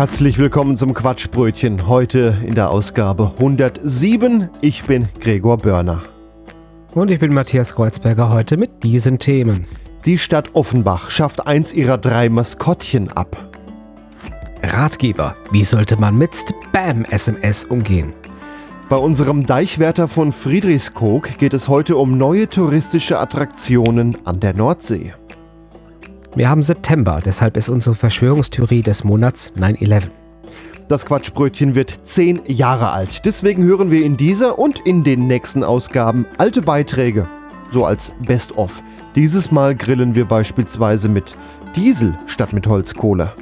Herzlich willkommen zum Quatschbrötchen. Heute in der Ausgabe 107. Ich bin Gregor Börner. Und ich bin Matthias Kreuzberger heute mit diesen Themen. Die Stadt Offenbach schafft eins ihrer drei Maskottchen ab. Ratgeber, wie sollte man mit Spam-SMS umgehen? Bei unserem Deichwärter von Friedrichskoog geht es heute um neue touristische Attraktionen an der Nordsee. Wir haben September, deshalb ist unsere Verschwörungstheorie des Monats 9-11. Das Quatschbrötchen wird zehn Jahre alt. Deswegen hören wir in dieser und in den nächsten Ausgaben alte Beiträge, so als Best-of. Dieses Mal grillen wir beispielsweise mit Diesel statt mit Holzkohle.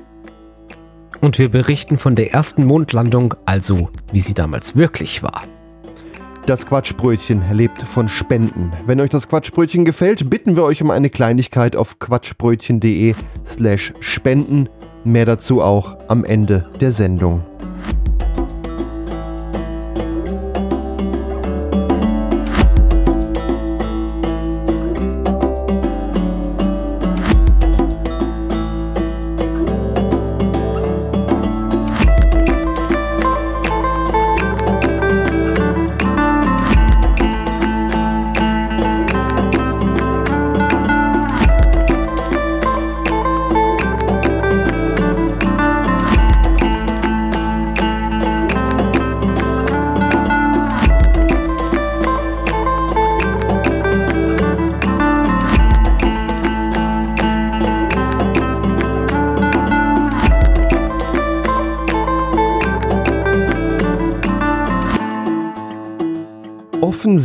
Und wir berichten von der ersten Mondlandung, also wie sie damals wirklich war. Das Quatschbrötchen lebt von Spenden. Wenn euch das Quatschbrötchen gefällt, bitten wir euch um eine Kleinigkeit auf quatschbrötchen.de slash spenden. Mehr dazu auch am Ende der Sendung.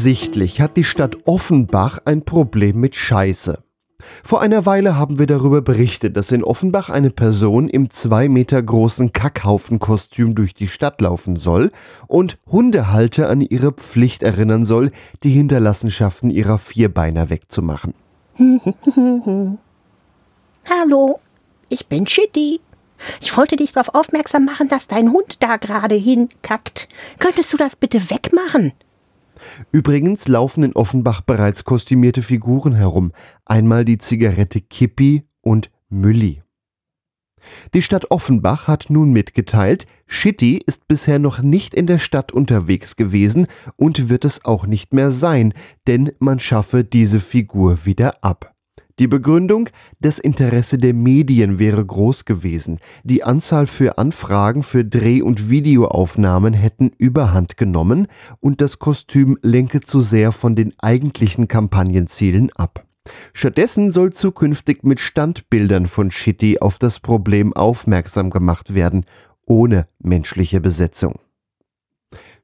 Offensichtlich hat die Stadt Offenbach ein Problem mit Scheiße. Vor einer Weile haben wir darüber berichtet, dass in Offenbach eine Person im zwei Meter großen Kackhaufenkostüm durch die Stadt laufen soll und Hundehalter an ihre Pflicht erinnern soll, die Hinterlassenschaften ihrer Vierbeiner wegzumachen. Hallo, ich bin Shitty. Ich wollte dich darauf aufmerksam machen, dass dein Hund da gerade hinkackt. Könntest du das bitte wegmachen? Übrigens laufen in Offenbach bereits kostümierte Figuren herum. Einmal die Zigarette Kippi und Mülli. Die Stadt Offenbach hat nun mitgeteilt, Shitty ist bisher noch nicht in der Stadt unterwegs gewesen und wird es auch nicht mehr sein, denn man schaffe diese Figur wieder ab. Die Begründung, das Interesse der Medien wäre groß gewesen. Die Anzahl für Anfragen für Dreh- und Videoaufnahmen hätten überhand genommen und das Kostüm lenke zu sehr von den eigentlichen Kampagnenzielen ab. Stattdessen soll zukünftig mit Standbildern von Shitty auf das Problem aufmerksam gemacht werden, ohne menschliche Besetzung.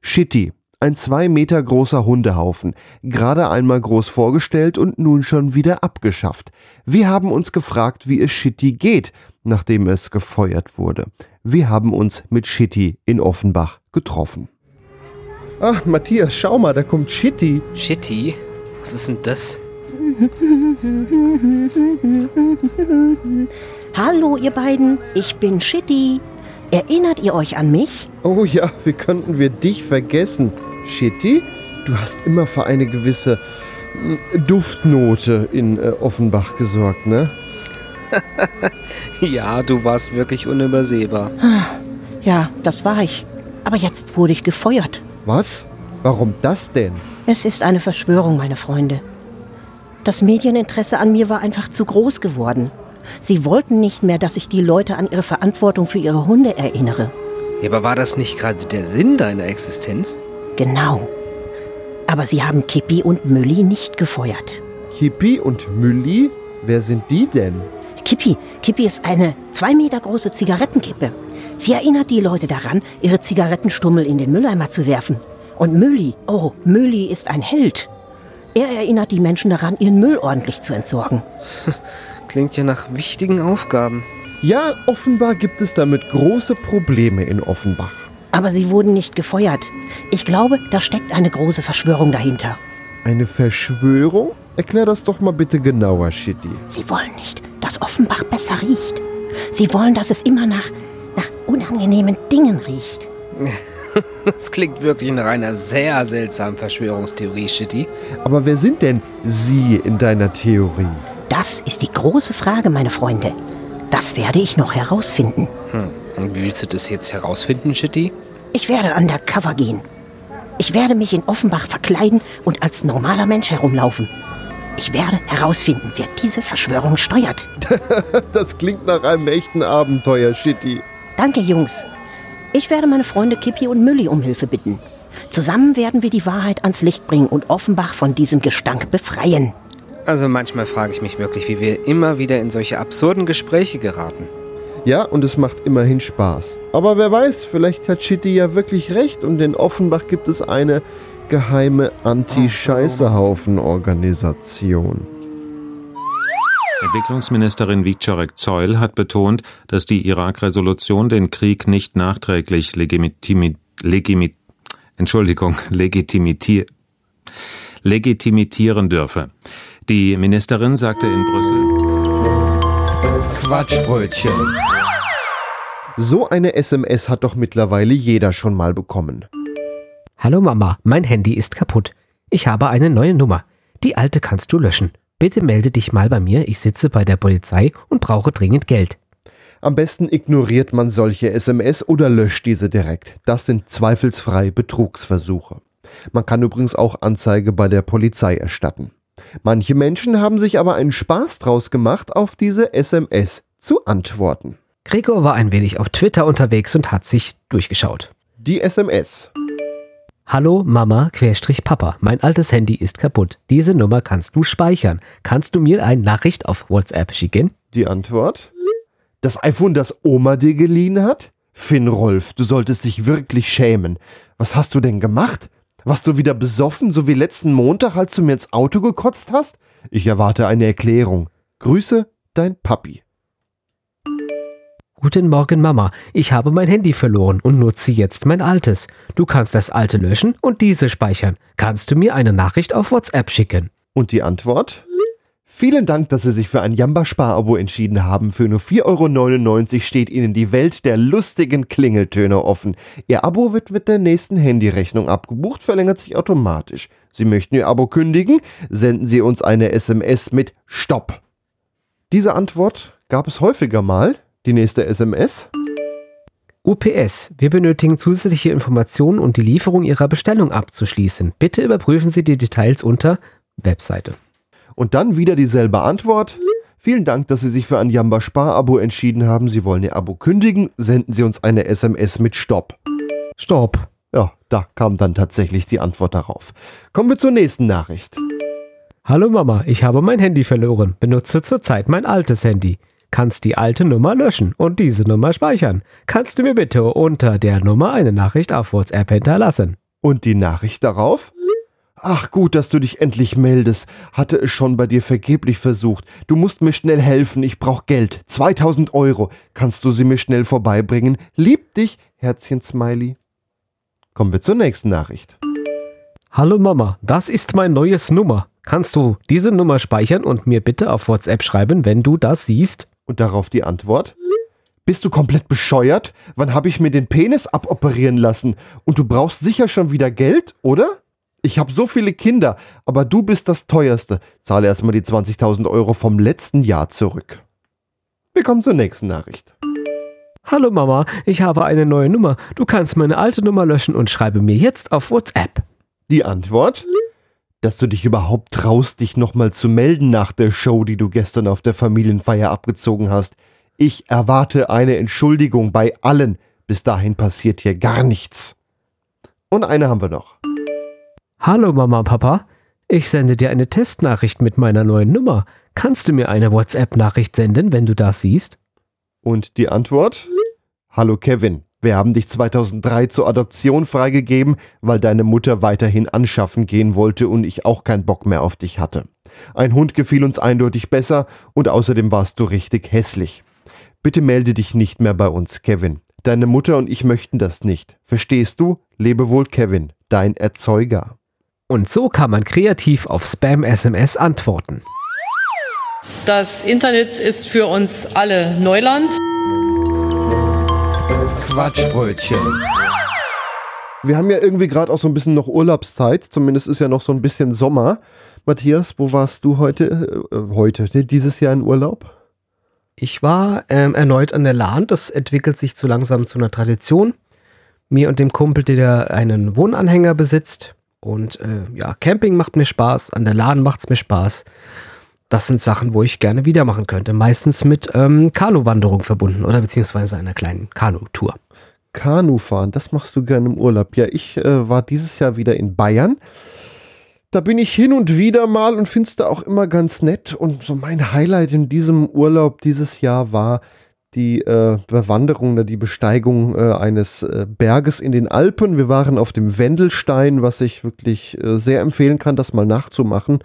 Shitty, ein zwei Meter großer Hundehaufen, gerade einmal groß vorgestellt und nun schon wieder abgeschafft. Wir haben uns gefragt, wie es Shitty geht, nachdem es gefeuert wurde. Wir haben uns mit Shitty in Offenbach getroffen. Ach, Matthias, schau mal, da kommt Shitty. Shitty? Was ist denn das? Hallo, ihr beiden, ich bin Shitty. Erinnert ihr euch an mich? Oh ja, wie könnten wir dich vergessen? Shitty, du hast immer für eine gewisse mm, Duftnote in äh, Offenbach gesorgt, ne? Ja, du warst wirklich unübersehbar. Ja, das war ich. Aber jetzt wurde ich gefeuert. Was? Warum das denn? Es ist eine Verschwörung, meine Freunde. Das Medieninteresse an mir war einfach zu groß geworden. Sie wollten nicht mehr, dass ich die Leute an ihre Verantwortung für ihre Hunde erinnere. Ja, aber war das nicht gerade der Sinn deiner Existenz? Genau. Aber sie haben Kippi und Mülli nicht gefeuert. Kippi und Mülli? Wer sind die denn? Kippi, Kippi ist eine zwei Meter große Zigarettenkippe. Sie erinnert die Leute daran, ihre Zigarettenstummel in den Mülleimer zu werfen. Und Mülli, oh, Mülli ist ein Held. Er erinnert die Menschen daran, ihren Müll ordentlich zu entsorgen. Klingt ja nach wichtigen Aufgaben. Ja, offenbar gibt es damit große Probleme in Offenbach. Aber sie wurden nicht gefeuert. Ich glaube, da steckt eine große Verschwörung dahinter. Eine Verschwörung? Erklär das doch mal bitte genauer, Shitty. Sie wollen nicht, dass Offenbach besser riecht. Sie wollen, dass es immer nach, nach unangenehmen Dingen riecht. Das klingt wirklich nach einer sehr seltsamen Verschwörungstheorie, Shitty. Aber wer sind denn Sie in deiner Theorie? Das ist die große Frage, meine Freunde. Das werde ich noch herausfinden. Hm. Und wie willst du das jetzt herausfinden, Shitty? Ich werde undercover gehen. Ich werde mich in Offenbach verkleiden und als normaler Mensch herumlaufen. Ich werde herausfinden, wer diese Verschwörung steuert. Das klingt nach einem echten Abenteuer, Shitty. Danke, Jungs. Ich werde meine Freunde Kippi und Mülli um Hilfe bitten. Zusammen werden wir die Wahrheit ans Licht bringen und Offenbach von diesem Gestank befreien. Also manchmal frage ich mich wirklich, wie wir immer wieder in solche absurden Gespräche geraten. Ja, und es macht immerhin Spaß. Aber wer weiß, vielleicht hat Shitty ja wirklich recht und in Offenbach gibt es eine geheime Anti-Scheißehaufen-Organisation. Entwicklungsministerin Wieczorek Zeul hat betont, dass die Irak-Resolution den Krieg nicht nachträglich legitimi, Entschuldigung, legitimitier, legitimieren dürfe. Die Ministerin sagte in Brüssel. Quatschbrötchen. So eine SMS hat doch mittlerweile jeder schon mal bekommen. Hallo Mama, mein Handy ist kaputt. Ich habe eine neue Nummer. Die alte kannst du löschen. Bitte melde dich mal bei mir, ich sitze bei der Polizei und brauche dringend Geld. Am besten ignoriert man solche SMS oder löscht diese direkt. Das sind zweifelsfrei Betrugsversuche. Man kann übrigens auch Anzeige bei der Polizei erstatten. Manche Menschen haben sich aber einen Spaß draus gemacht, auf diese SMS zu antworten. Gregor war ein wenig auf Twitter unterwegs und hat sich durchgeschaut. Die SMS. Hallo Mama Querstrich Papa, mein altes Handy ist kaputt. Diese Nummer kannst du speichern. Kannst du mir eine Nachricht auf WhatsApp schicken? Die Antwort? Das iPhone, das Oma dir geliehen hat? Finn Rolf, du solltest dich wirklich schämen. Was hast du denn gemacht? Warst du wieder besoffen, so wie letzten Montag, als du mir ins Auto gekotzt hast? Ich erwarte eine Erklärung. Grüße, dein Papi. Guten Morgen, Mama. Ich habe mein Handy verloren und nutze jetzt mein altes. Du kannst das alte löschen und diese speichern. Kannst du mir eine Nachricht auf WhatsApp schicken? Und die Antwort? Vielen Dank, dass Sie sich für ein Jamba-Spar-Abo entschieden haben. Für nur 4,99 Euro steht Ihnen die Welt der lustigen Klingeltöne offen. Ihr Abo wird mit der nächsten Handyrechnung abgebucht, verlängert sich automatisch. Sie möchten Ihr Abo kündigen? Senden Sie uns eine SMS mit Stopp. Diese Antwort gab es häufiger mal. Die nächste SMS? UPS, wir benötigen zusätzliche Informationen, um die Lieferung Ihrer Bestellung abzuschließen. Bitte überprüfen Sie die Details unter Webseite. Und dann wieder dieselbe Antwort. Vielen Dank, dass Sie sich für ein Jamba Spar-Abo entschieden haben. Sie wollen Ihr Abo kündigen. Senden Sie uns eine SMS mit Stopp. Stopp. Ja, da kam dann tatsächlich die Antwort darauf. Kommen wir zur nächsten Nachricht. Hallo Mama, ich habe mein Handy verloren. Benutze zurzeit mein altes Handy. Kannst die alte Nummer löschen und diese Nummer speichern. Kannst du mir bitte unter der Nummer eine Nachricht auf WhatsApp hinterlassen? Und die Nachricht darauf? Ach gut, dass du dich endlich meldest. Hatte es schon bei dir vergeblich versucht. Du musst mir schnell helfen. Ich brauch Geld. 2000 Euro. Kannst du sie mir schnell vorbeibringen? Lieb dich, Herzchen Smiley. Kommen wir zur nächsten Nachricht. Hallo Mama, das ist mein neues Nummer. Kannst du diese Nummer speichern und mir bitte auf WhatsApp schreiben, wenn du das siehst? Und darauf die Antwort? Bist du komplett bescheuert? Wann habe ich mir den Penis aboperieren lassen? Und du brauchst sicher schon wieder Geld, oder? Ich habe so viele Kinder, aber du bist das teuerste. Zahle erstmal die 20.000 Euro vom letzten Jahr zurück. Wir kommen zur nächsten Nachricht. Hallo Mama, ich habe eine neue Nummer. Du kannst meine alte Nummer löschen und schreibe mir jetzt auf WhatsApp. Die Antwort? Dass du dich überhaupt traust, dich nochmal zu melden nach der Show, die du gestern auf der Familienfeier abgezogen hast. Ich erwarte eine Entschuldigung bei allen. Bis dahin passiert hier gar nichts. Und eine haben wir noch. Hallo Mama, Papa. Ich sende dir eine Testnachricht mit meiner neuen Nummer. Kannst du mir eine WhatsApp-Nachricht senden, wenn du das siehst? Und die Antwort? Hallo Kevin. Wir haben dich 2003 zur Adoption freigegeben, weil deine Mutter weiterhin anschaffen gehen wollte und ich auch keinen Bock mehr auf dich hatte. Ein Hund gefiel uns eindeutig besser und außerdem warst du richtig hässlich. Bitte melde dich nicht mehr bei uns, Kevin. Deine Mutter und ich möchten das nicht. Verstehst du? Lebe wohl, Kevin, dein Erzeuger. Und so kann man kreativ auf Spam-SMS antworten. Das Internet ist für uns alle Neuland. Quatschbrötchen. Wir haben ja irgendwie gerade auch so ein bisschen noch Urlaubszeit. Zumindest ist ja noch so ein bisschen Sommer. Matthias, wo warst du heute? Äh, heute, ne, dieses Jahr in Urlaub? Ich war ähm, erneut an der Lahn. Das entwickelt sich zu langsam zu einer Tradition. Mir und dem Kumpel, der einen Wohnanhänger besitzt. Und äh, ja, Camping macht mir Spaß, an der Lahn macht es mir Spaß. Das sind Sachen, wo ich gerne wieder machen könnte. Meistens mit ähm, Kanuwanderung verbunden oder beziehungsweise einer kleinen Kanutour. Kanufahren, das machst du gerne im Urlaub. Ja, ich äh, war dieses Jahr wieder in Bayern. Da bin ich hin und wieder mal und finde es da auch immer ganz nett. Und so mein Highlight in diesem Urlaub dieses Jahr war die äh, Bewanderung die Besteigung äh, eines äh, Berges in den Alpen. Wir waren auf dem Wendelstein, was ich wirklich äh, sehr empfehlen kann, das mal nachzumachen,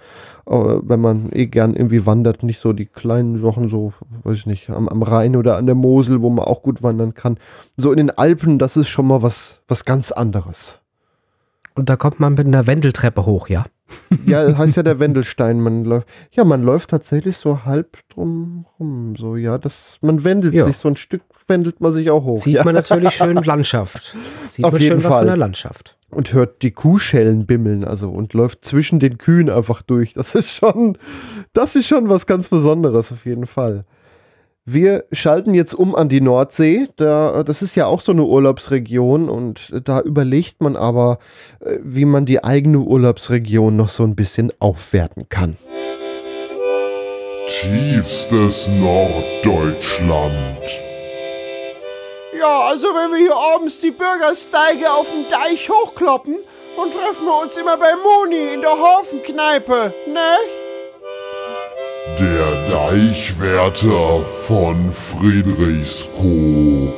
äh, wenn man eh gern irgendwie wandert. Nicht so die kleinen Sachen, so, weiß ich nicht, am, am Rhein oder an der Mosel, wo man auch gut wandern kann. So in den Alpen, das ist schon mal was, was ganz anderes. Und da kommt man mit einer Wendeltreppe hoch, ja? Ja, das heißt ja der Wendelstein. Man läuft, ja, man läuft tatsächlich so halb drum rum. So, ja, das, man wendelt Ja. sich, so ein Stück wendelt man sich auch hoch. Sieht ja. man natürlich schön Landschaft. Sieht Auf man jeden schön was Fall. von der Landschaft. und hört die Kuhschellen bimmeln, also und läuft zwischen den Kühen einfach durch. Das ist schon, das ist schon was ganz Besonderes auf jeden Fall. Wir schalten jetzt um an die Nordsee. Da, das ist ja auch so eine Urlaubsregion und da überlegt man aber, äh, wie man die eigene Urlaubsregion noch so ein bisschen aufwerten kann. Tiefstes Norddeutschland. Ja, also wenn wir hier abends die Bürgersteige auf dem Deich hochkloppen, dann treffen wir uns immer bei Moni in der Hafenkneipe, ne? Der Deichwärter von Friedrichskoog.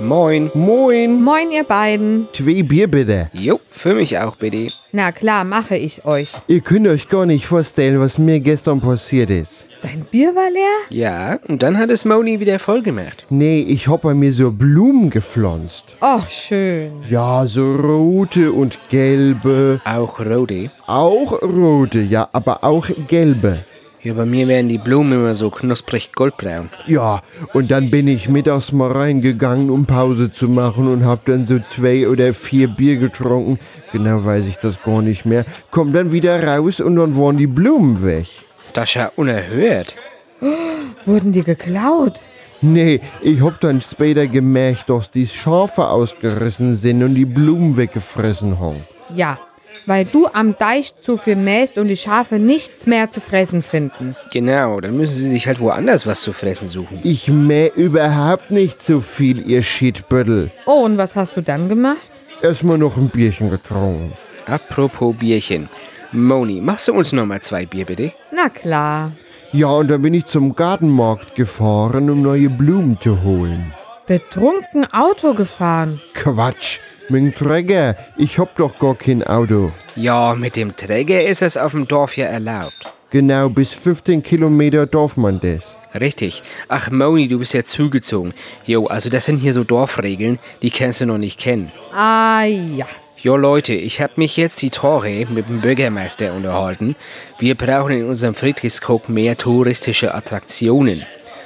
Moin. Moin, Moin, ihr beiden. zwei Bier bitte. Jo, für mich auch bitte. Na klar, mache ich euch. Ihr könnt euch gar nicht vorstellen, was mir gestern passiert ist. Dein Bier war leer? Ja, und dann hat es Moni wieder voll gemacht. Nee, ich hab bei mir so Blumen gepflanzt. Och, schön. Ja, so rote und gelbe. Auch rote. Auch rote, ja, aber auch gelbe. Ja, bei mir werden die Blumen immer so knusprig goldbraun. Ja, und dann bin ich mittags mal reingegangen, um Pause zu machen und hab dann so zwei oder vier Bier getrunken. Genau weiß ich das gar nicht mehr. Komm dann wieder raus und dann waren die Blumen weg. Das ist ja unerhört. Wurden die geklaut? Nee, ich hab dann später gemerkt, dass die Schafe ausgerissen sind und die Blumen weggefressen haben. Ja, weil du am Deich zu viel mähst und die Schafe nichts mehr zu fressen finden. Genau, dann müssen sie sich halt woanders was zu fressen suchen. Ich mäh überhaupt nicht so viel, ihr Shitbüttel. Oh, und was hast du dann gemacht? Erstmal noch ein Bierchen getrunken. Apropos Bierchen. Moni, machst du uns noch mal zwei Bier, bitte? Na klar. Ja, und dann bin ich zum Gartenmarkt gefahren, um neue Blumen zu holen. Betrunken Auto gefahren. Quatsch, mit dem Träger. Ich hab doch gar kein Auto. Ja, mit dem Träger ist es auf dem Dorf ja erlaubt. Genau, bis 15 Kilometer darf man das. Richtig. Ach, Moni, du bist ja zugezogen. Jo, also das sind hier so Dorfregeln, die kannst du noch nicht kennen. Ah ja. Jo Leute, ich hab mich jetzt die Tage mit dem Bürgermeister unterhalten. Wir brauchen in unserem Friedrichskoog mehr touristische Attraktionen.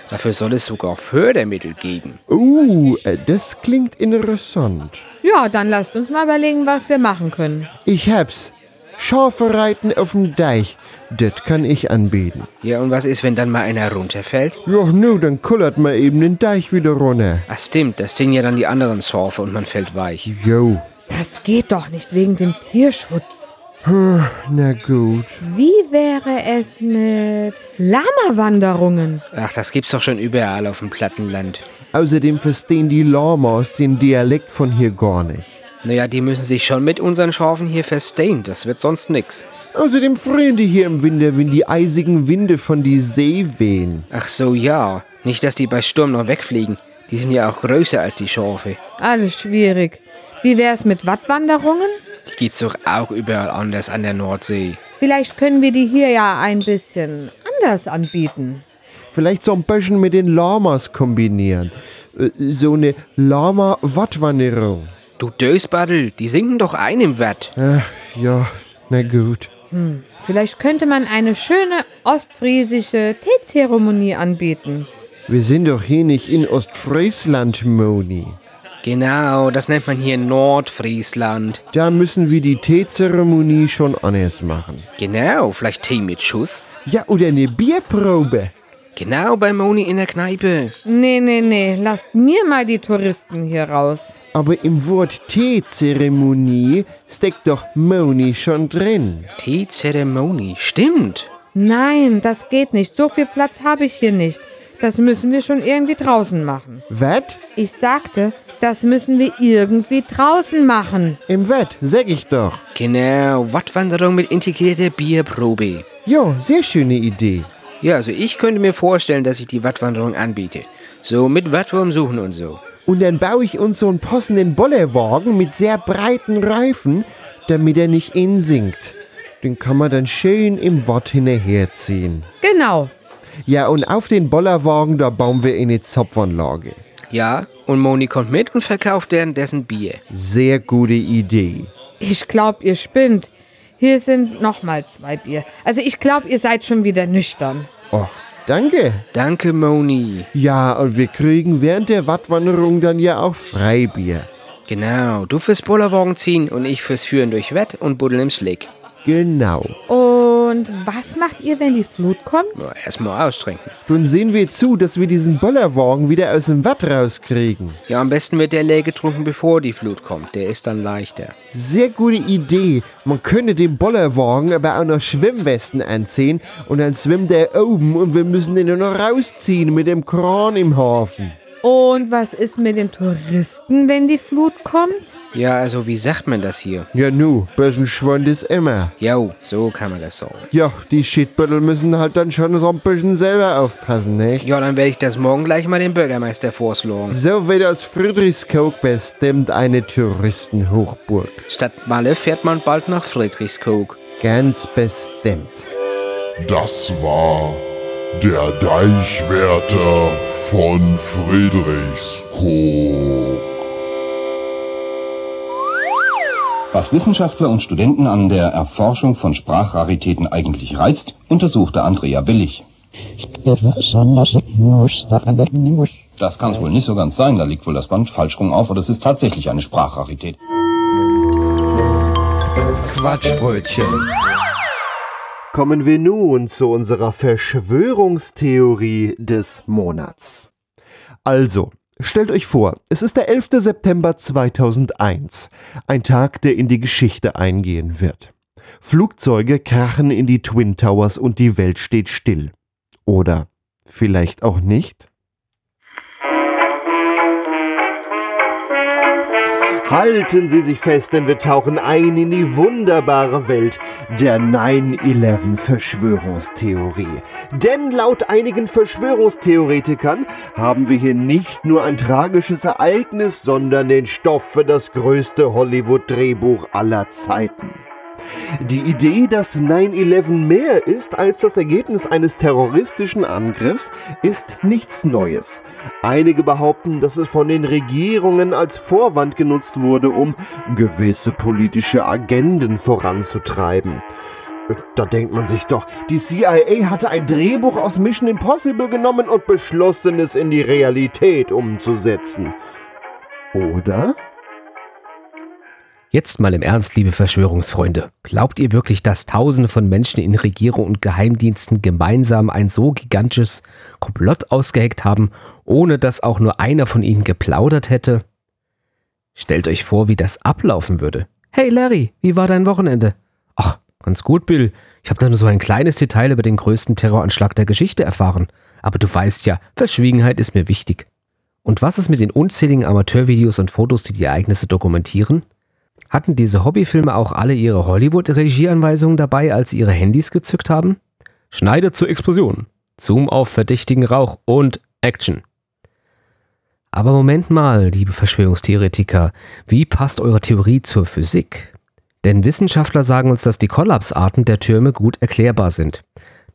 Dafür soll es sogar Fördermittel geben. Uh, äh, das klingt interessant. Ja, dann lasst uns mal überlegen, was wir machen können. Ich hab's. Schafe reiten auf dem Deich. Das kann ich anbieten. Ja, und was ist, wenn dann mal einer runterfällt? Ja, nu, dann kullert man eben den Deich wieder runter. Ach stimmt, das sind ja dann die anderen Surfer und man fällt weich. Jo, Das geht doch nicht wegen dem Tierschutz. na gut. Wie wäre es mit Lama-Wanderungen? Ach, das gibt's doch schon überall auf dem Plattenland. Außerdem verstehen die Lamas den Dialekt von hier gar nicht. Naja, die müssen sich schon mit unseren Schafen hier verstehen, das wird sonst nix. Außerdem frieren die hier im Winter, wenn die eisigen Winde von die See wehen. Ach so, ja. Nicht, dass die bei Sturm noch wegfliegen. Die sind ja auch größer als die Schafe. Alles schwierig. Wie wär's mit Wattwanderungen? Die gibt's doch auch überall anders an der Nordsee. Vielleicht können wir die hier ja ein bisschen anders anbieten. Vielleicht so ein bisschen mit den Lamas kombinieren. Äh, So eine Lama-Wattwanderung. Du Dösbaddel, die sinken doch ein im Watt. Ach, ja, na gut. Vielleicht könnte man eine schöne ostfriesische Teezeremonie anbieten. Wir sind doch hier nicht in Ostfriesland, Moni. Genau, das nennt man hier Nordfriesland. Da müssen wir die Teezeremonie schon anders machen. Genau, vielleicht Tee mit Schuss. Ja, oder eine Bierprobe. Genau bei Moni in der Kneipe. Nee, nee, nee, lasst mir mal die Touristen hier raus. Aber im Wort Teezeremonie steckt doch Moni schon drin. Teezeremonie, stimmt. Nein, das geht nicht. So viel Platz habe ich hier nicht. Das müssen wir schon irgendwie draußen machen. Wett? Ich sagte, das müssen wir irgendwie draußen machen. Im Wett, sag ich doch. Genau, Wattwanderung mit integrierter Bierprobe. Jo, sehr schöne Idee. Ja, also ich könnte mir vorstellen, dass ich die Wattwanderung anbiete. So mit Wattwurm suchen und so. Und dann baue ich uns so einen passenden Bollerwagen mit sehr breiten Reifen, damit er nicht insinkt. Den kann man dann schön im Watt hinterherziehen. Genau. Ja, und auf den Bollerwagen, da bauen wir eine Zapfanlage. Ja, und Moni kommt mit und verkauft währenddessen Bier. Sehr gute Idee. Ich glaub, ihr spinnt. Hier sind nochmal zwei Bier. Also ich glaub, ihr seid schon wieder nüchtern. Och, danke. Danke, Moni. Ja, und wir kriegen während der Wattwanderung dann ja auch Freibier. Genau, du fürs Bollerwagen ziehen und ich fürs Führen durch Wett und Buddeln im Slick. Genau. Und was macht ihr, wenn die Flut kommt? Nur erstmal austrinken. Dann sehen wir zu, dass wir diesen Bollerwagen wieder aus dem Watt rauskriegen. Ja, am besten wird der leer getrunken, bevor die Flut kommt. Der ist dann leichter. Sehr gute Idee. Man könnte dem Bollerwagen aber auch noch Schwimmwesten anziehen und dann schwimmt er oben und wir müssen den nur noch rausziehen mit dem Kran im Hafen. Und was ist mit den Touristen, wenn die Flut kommt? Ja, also wie sagt man das hier? Ja nu, Börsenschwund ist immer. Jo, so kann man das sagen. Ja, die Shitbüttel müssen halt dann schon so ein bisschen selber aufpassen, nicht? Ja, dann werde ich das morgen gleich mal dem Bürgermeister vorschlagen. So wird aus Friedrichskoog bestimmt eine Touristenhochburg. Statt Malle fährt man bald nach Friedrichskoog. Ganz bestimmt. Das war der Deichwärter von Friedrichskoog. Was Wissenschaftler und Studenten an der Erforschung von Sprachraritäten eigentlich reizt, untersuchte Andrea Willig. Das kann es wohl nicht so ganz sein, da liegt wohl das Band falsch rum auf oder es ist tatsächlich eine Sprachrarität. Quatschbrötchen. Kommen wir nun zu unserer Verschwörungstheorie des Monats. Also, stellt euch vor, es ist der 11. September 2001, ein Tag, der in die Geschichte eingehen wird. Flugzeuge krachen in die Twin Towers und die Welt steht still. Oder vielleicht auch nicht? Halten Sie sich fest, denn wir tauchen ein in die wunderbare Welt der 9-11-Verschwörungstheorie. Denn laut einigen Verschwörungstheoretikern haben wir hier nicht nur ein tragisches Ereignis, sondern den Stoff für das größte Hollywood-Drehbuch aller Zeiten. Die Idee, dass 9-11 mehr ist als das Ergebnis eines terroristischen Angriffs, ist nichts Neues. Einige behaupten, dass es von den Regierungen als Vorwand genutzt wurde, um gewisse politische Agenden voranzutreiben. Da denkt man sich doch, die CIA hatte ein Drehbuch aus Mission Impossible genommen und beschlossen, es in die Realität umzusetzen. Oder? Jetzt mal im Ernst, liebe Verschwörungsfreunde. Glaubt ihr wirklich, dass Tausende von Menschen in Regierung und Geheimdiensten gemeinsam ein so gigantisches Komplott ausgeheckt haben, ohne dass auch nur einer von ihnen geplaudert hätte? Stellt euch vor, wie das ablaufen würde. Hey Larry, wie war dein Wochenende? Ach, ganz gut, Bill. Ich habe da nur so ein kleines Detail über den größten Terroranschlag der Geschichte erfahren. Aber du weißt ja, Verschwiegenheit ist mir wichtig. Und was ist mit den unzähligen Amateurvideos und Fotos, die die Ereignisse dokumentieren? Hatten diese Hobbyfilme auch alle ihre Hollywood-Regieanweisungen dabei, als sie ihre Handys gezückt haben? Schneide zur Explosion, Zoom auf verdächtigen Rauch und Action. Aber Moment mal, liebe Verschwörungstheoretiker, wie passt eure Theorie zur Physik? Denn Wissenschaftler sagen uns, dass die Kollapsarten der Türme gut erklärbar sind.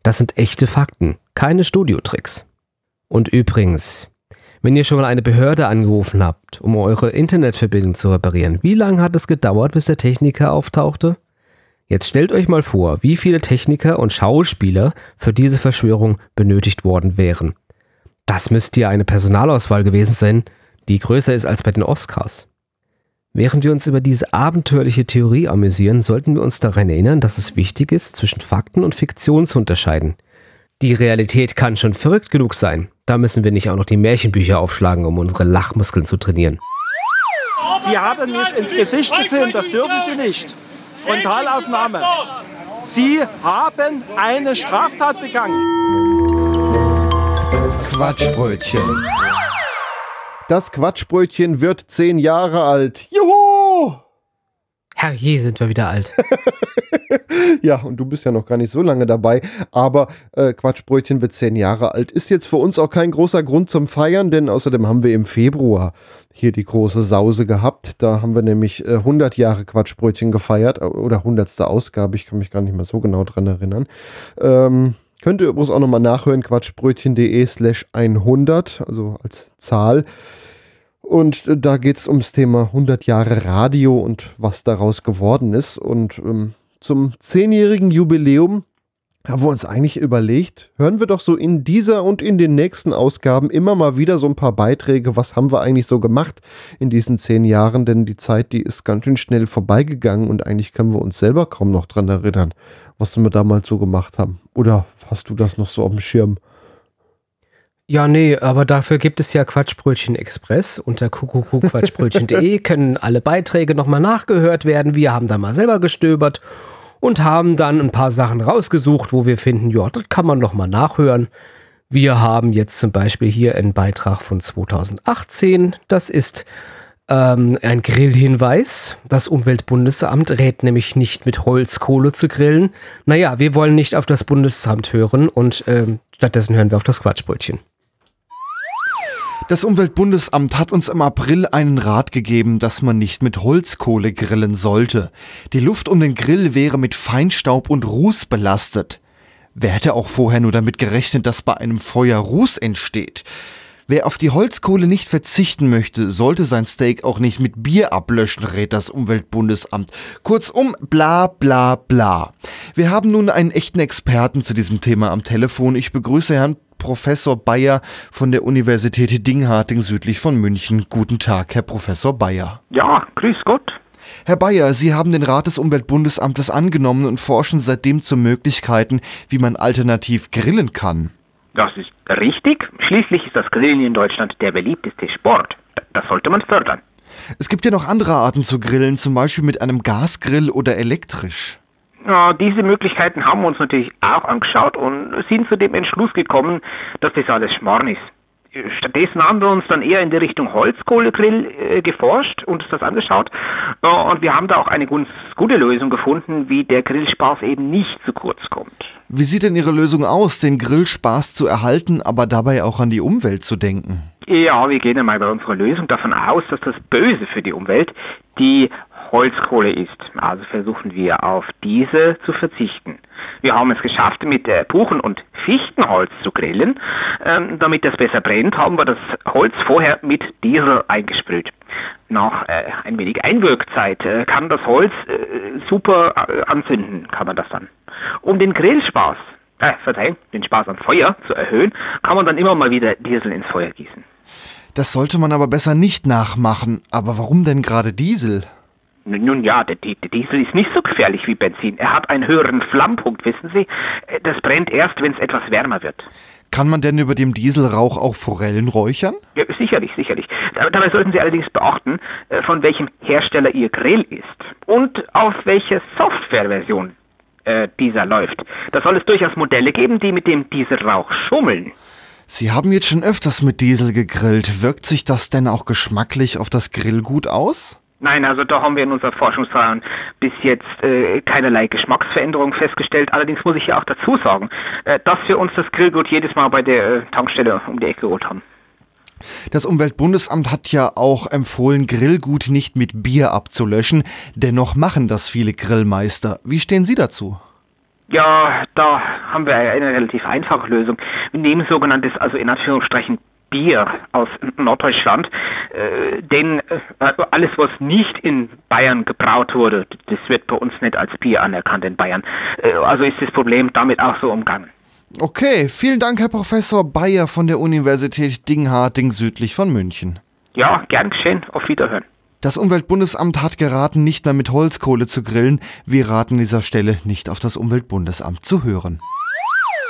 Das sind echte Fakten, keine Studiotricks. Und übrigens, wenn ihr schon mal eine Behörde angerufen habt, um eure Internetverbindung zu reparieren, wie lange hat es gedauert, bis der Techniker auftauchte? Jetzt stellt euch mal vor, wie viele Techniker und Schauspieler für diese Verschwörung benötigt worden wären. Das müsste ja eine Personalauswahl gewesen sein, die größer ist als bei den Oscars. Während wir uns über diese abenteuerliche Theorie amüsieren, sollten wir uns daran erinnern, dass es wichtig ist, zwischen Fakten und Fiktion zu unterscheiden. Die Realität kann schon verrückt genug sein. Da müssen wir nicht auch noch die Märchenbücher aufschlagen, um unsere Lachmuskeln zu trainieren. Sie haben mich ins Gesicht gefilmt, das dürfen Sie nicht. Frontalaufnahme. Sie haben eine Straftat begangen. Quatschbrötchen. Das Quatschbrötchen wird zehn Jahre alt. Juhu! Herrje, sind wir wieder alt. ja, und du bist ja noch gar nicht so lange dabei. Aber äh, Quatschbrötchen wird zehn Jahre alt. Ist jetzt für uns auch kein großer Grund zum Feiern, denn außerdem haben wir im Februar hier die große Sause gehabt. Da haben wir nämlich äh, 100 Jahre Quatschbrötchen gefeiert äh, oder 100. Ausgabe. Ich kann mich gar nicht mehr so genau dran erinnern. Ähm, Könnt ihr übrigens auch nochmal nachhören, quatschbrötchen.de slash 100, also als Zahl. Und äh, da geht es ums Thema 100 Jahre Radio und was daraus geworden ist. Und ähm, zum zehnjährigen Jubiläum haben wir uns eigentlich überlegt, hören wir doch so in dieser und in den nächsten Ausgaben immer mal wieder so ein paar Beiträge, was haben wir eigentlich so gemacht in diesen zehn Jahren, denn die Zeit, die ist ganz schön schnell vorbeigegangen und eigentlich können wir uns selber kaum noch dran erinnern, was wir damals so gemacht haben. Oder hast du das noch so auf dem Schirm? Ja, nee, aber dafür gibt es ja Quatschbrötchen Express unter kuckuckuquatschbrötchen.de können alle Beiträge nochmal nachgehört werden. Wir haben da mal selber gestöbert und haben dann ein paar Sachen rausgesucht, wo wir finden, ja, das kann man nochmal nachhören. Wir haben jetzt zum Beispiel hier einen Beitrag von 2018. Das ist ähm, ein Grillhinweis. Das Umweltbundesamt rät nämlich nicht mit Holzkohle zu grillen. Naja, wir wollen nicht auf das Bundesamt hören und ähm, stattdessen hören wir auf das Quatschbrötchen. Das Umweltbundesamt hat uns im April einen Rat gegeben, dass man nicht mit Holzkohle grillen sollte. Die Luft um den Grill wäre mit Feinstaub und Ruß belastet. Wer hätte auch vorher nur damit gerechnet, dass bei einem Feuer Ruß entsteht? Wer auf die Holzkohle nicht verzichten möchte, sollte sein Steak auch nicht mit Bier ablöschen, rät das Umweltbundesamt. Kurzum, bla bla bla. Wir haben nun einen echten Experten zu diesem Thema am Telefon. Ich begrüße Herrn Professor Bayer von der Universität Dingharting südlich von München. Guten Tag, Herr Professor Bayer. Ja, grüß Gott. Herr Bayer, Sie haben den Rat des Umweltbundesamtes angenommen und forschen seitdem zu Möglichkeiten, wie man alternativ grillen kann. Das ist richtig. Schließlich ist das Grillen in Deutschland der beliebteste Sport. Das sollte man fördern. Es gibt ja noch andere Arten zu grillen, zum Beispiel mit einem Gasgrill oder elektrisch. Ja, diese Möglichkeiten haben wir uns natürlich auch angeschaut und sind zu dem Entschluss gekommen, dass das alles Schmarrn ist. Stattdessen haben wir uns dann eher in die Richtung Holzkohlegrill äh, geforscht und uns das angeschaut. Äh, und wir haben da auch eine ganz gute Lösung gefunden, wie der Grillspaß eben nicht zu kurz kommt. Wie sieht denn Ihre Lösung aus, den Grillspaß zu erhalten, aber dabei auch an die Umwelt zu denken? Ja, wir gehen einmal bei unserer Lösung davon aus, dass das Böse für die Umwelt die Holzkohle ist. Also versuchen wir auf diese zu verzichten. Wir haben es geschafft, mit äh, Buchen- und Fichtenholz zu grillen. Ähm, damit das besser brennt, haben wir das Holz vorher mit Diesel eingesprüht. Nach äh, ein wenig Einwirkzeit äh, kann das Holz äh, super äh, anzünden, kann man das dann. Um den Grillspaß, äh, verzeihen, den Spaß am Feuer zu erhöhen, kann man dann immer mal wieder Diesel ins Feuer gießen. Das sollte man aber besser nicht nachmachen. Aber warum denn gerade Diesel? Nun ja, der, der, Diesel ist nicht so gefährlich wie Benzin. Er hat einen höheren Flammpunkt, wissen Sie. Das brennt erst, wenn es etwas wärmer wird. Kann man denn über dem Dieselrauch auch Forellen räuchern? Ja, sicherlich, sicherlich. Dabei sollten Sie allerdings beachten, äh, von welchem Hersteller Ihr Grill ist und auf welche Softwareversion äh, dieser läuft. Da soll es durchaus Modelle geben, die mit dem Dieselrauch schummeln. Sie haben jetzt schon öfters mit Diesel gegrillt. Wirkt sich das denn auch geschmacklich auf das Grillgut aus? Nein, also da haben wir in unserer Forschungsverfahren bis jetzt äh, keinerlei Geschmacksveränderung festgestellt. Allerdings muss ich ja auch dazu sagen, äh, dass wir uns das Grillgut jedes Mal bei der äh, Tankstelle um die Ecke geholt haben. Das Umweltbundesamt hat ja auch empfohlen, Grillgut nicht mit Bier abzulöschen. Dennoch machen das viele Grillmeister. Wie stehen Sie dazu? Ja, da haben wir eine relativ einfache Lösung. Wir nehmen sogenanntes, also in Anführungsstrichen, Bier aus Norddeutschland. Äh, denn äh, alles, was nicht in Bayern gebraut wurde, das wird bei uns nicht als Bier anerkannt in Bayern. Äh, also ist das Problem damit auch so umgangen. Okay, vielen Dank, Herr Professor Bayer von der Universität Dingharting südlich von München. Ja, gern geschehen. Auf Wiederhören. Das Umweltbundesamt hat geraten, nicht mehr mit Holzkohle zu grillen. Wir raten an dieser Stelle nicht auf das Umweltbundesamt zu hören.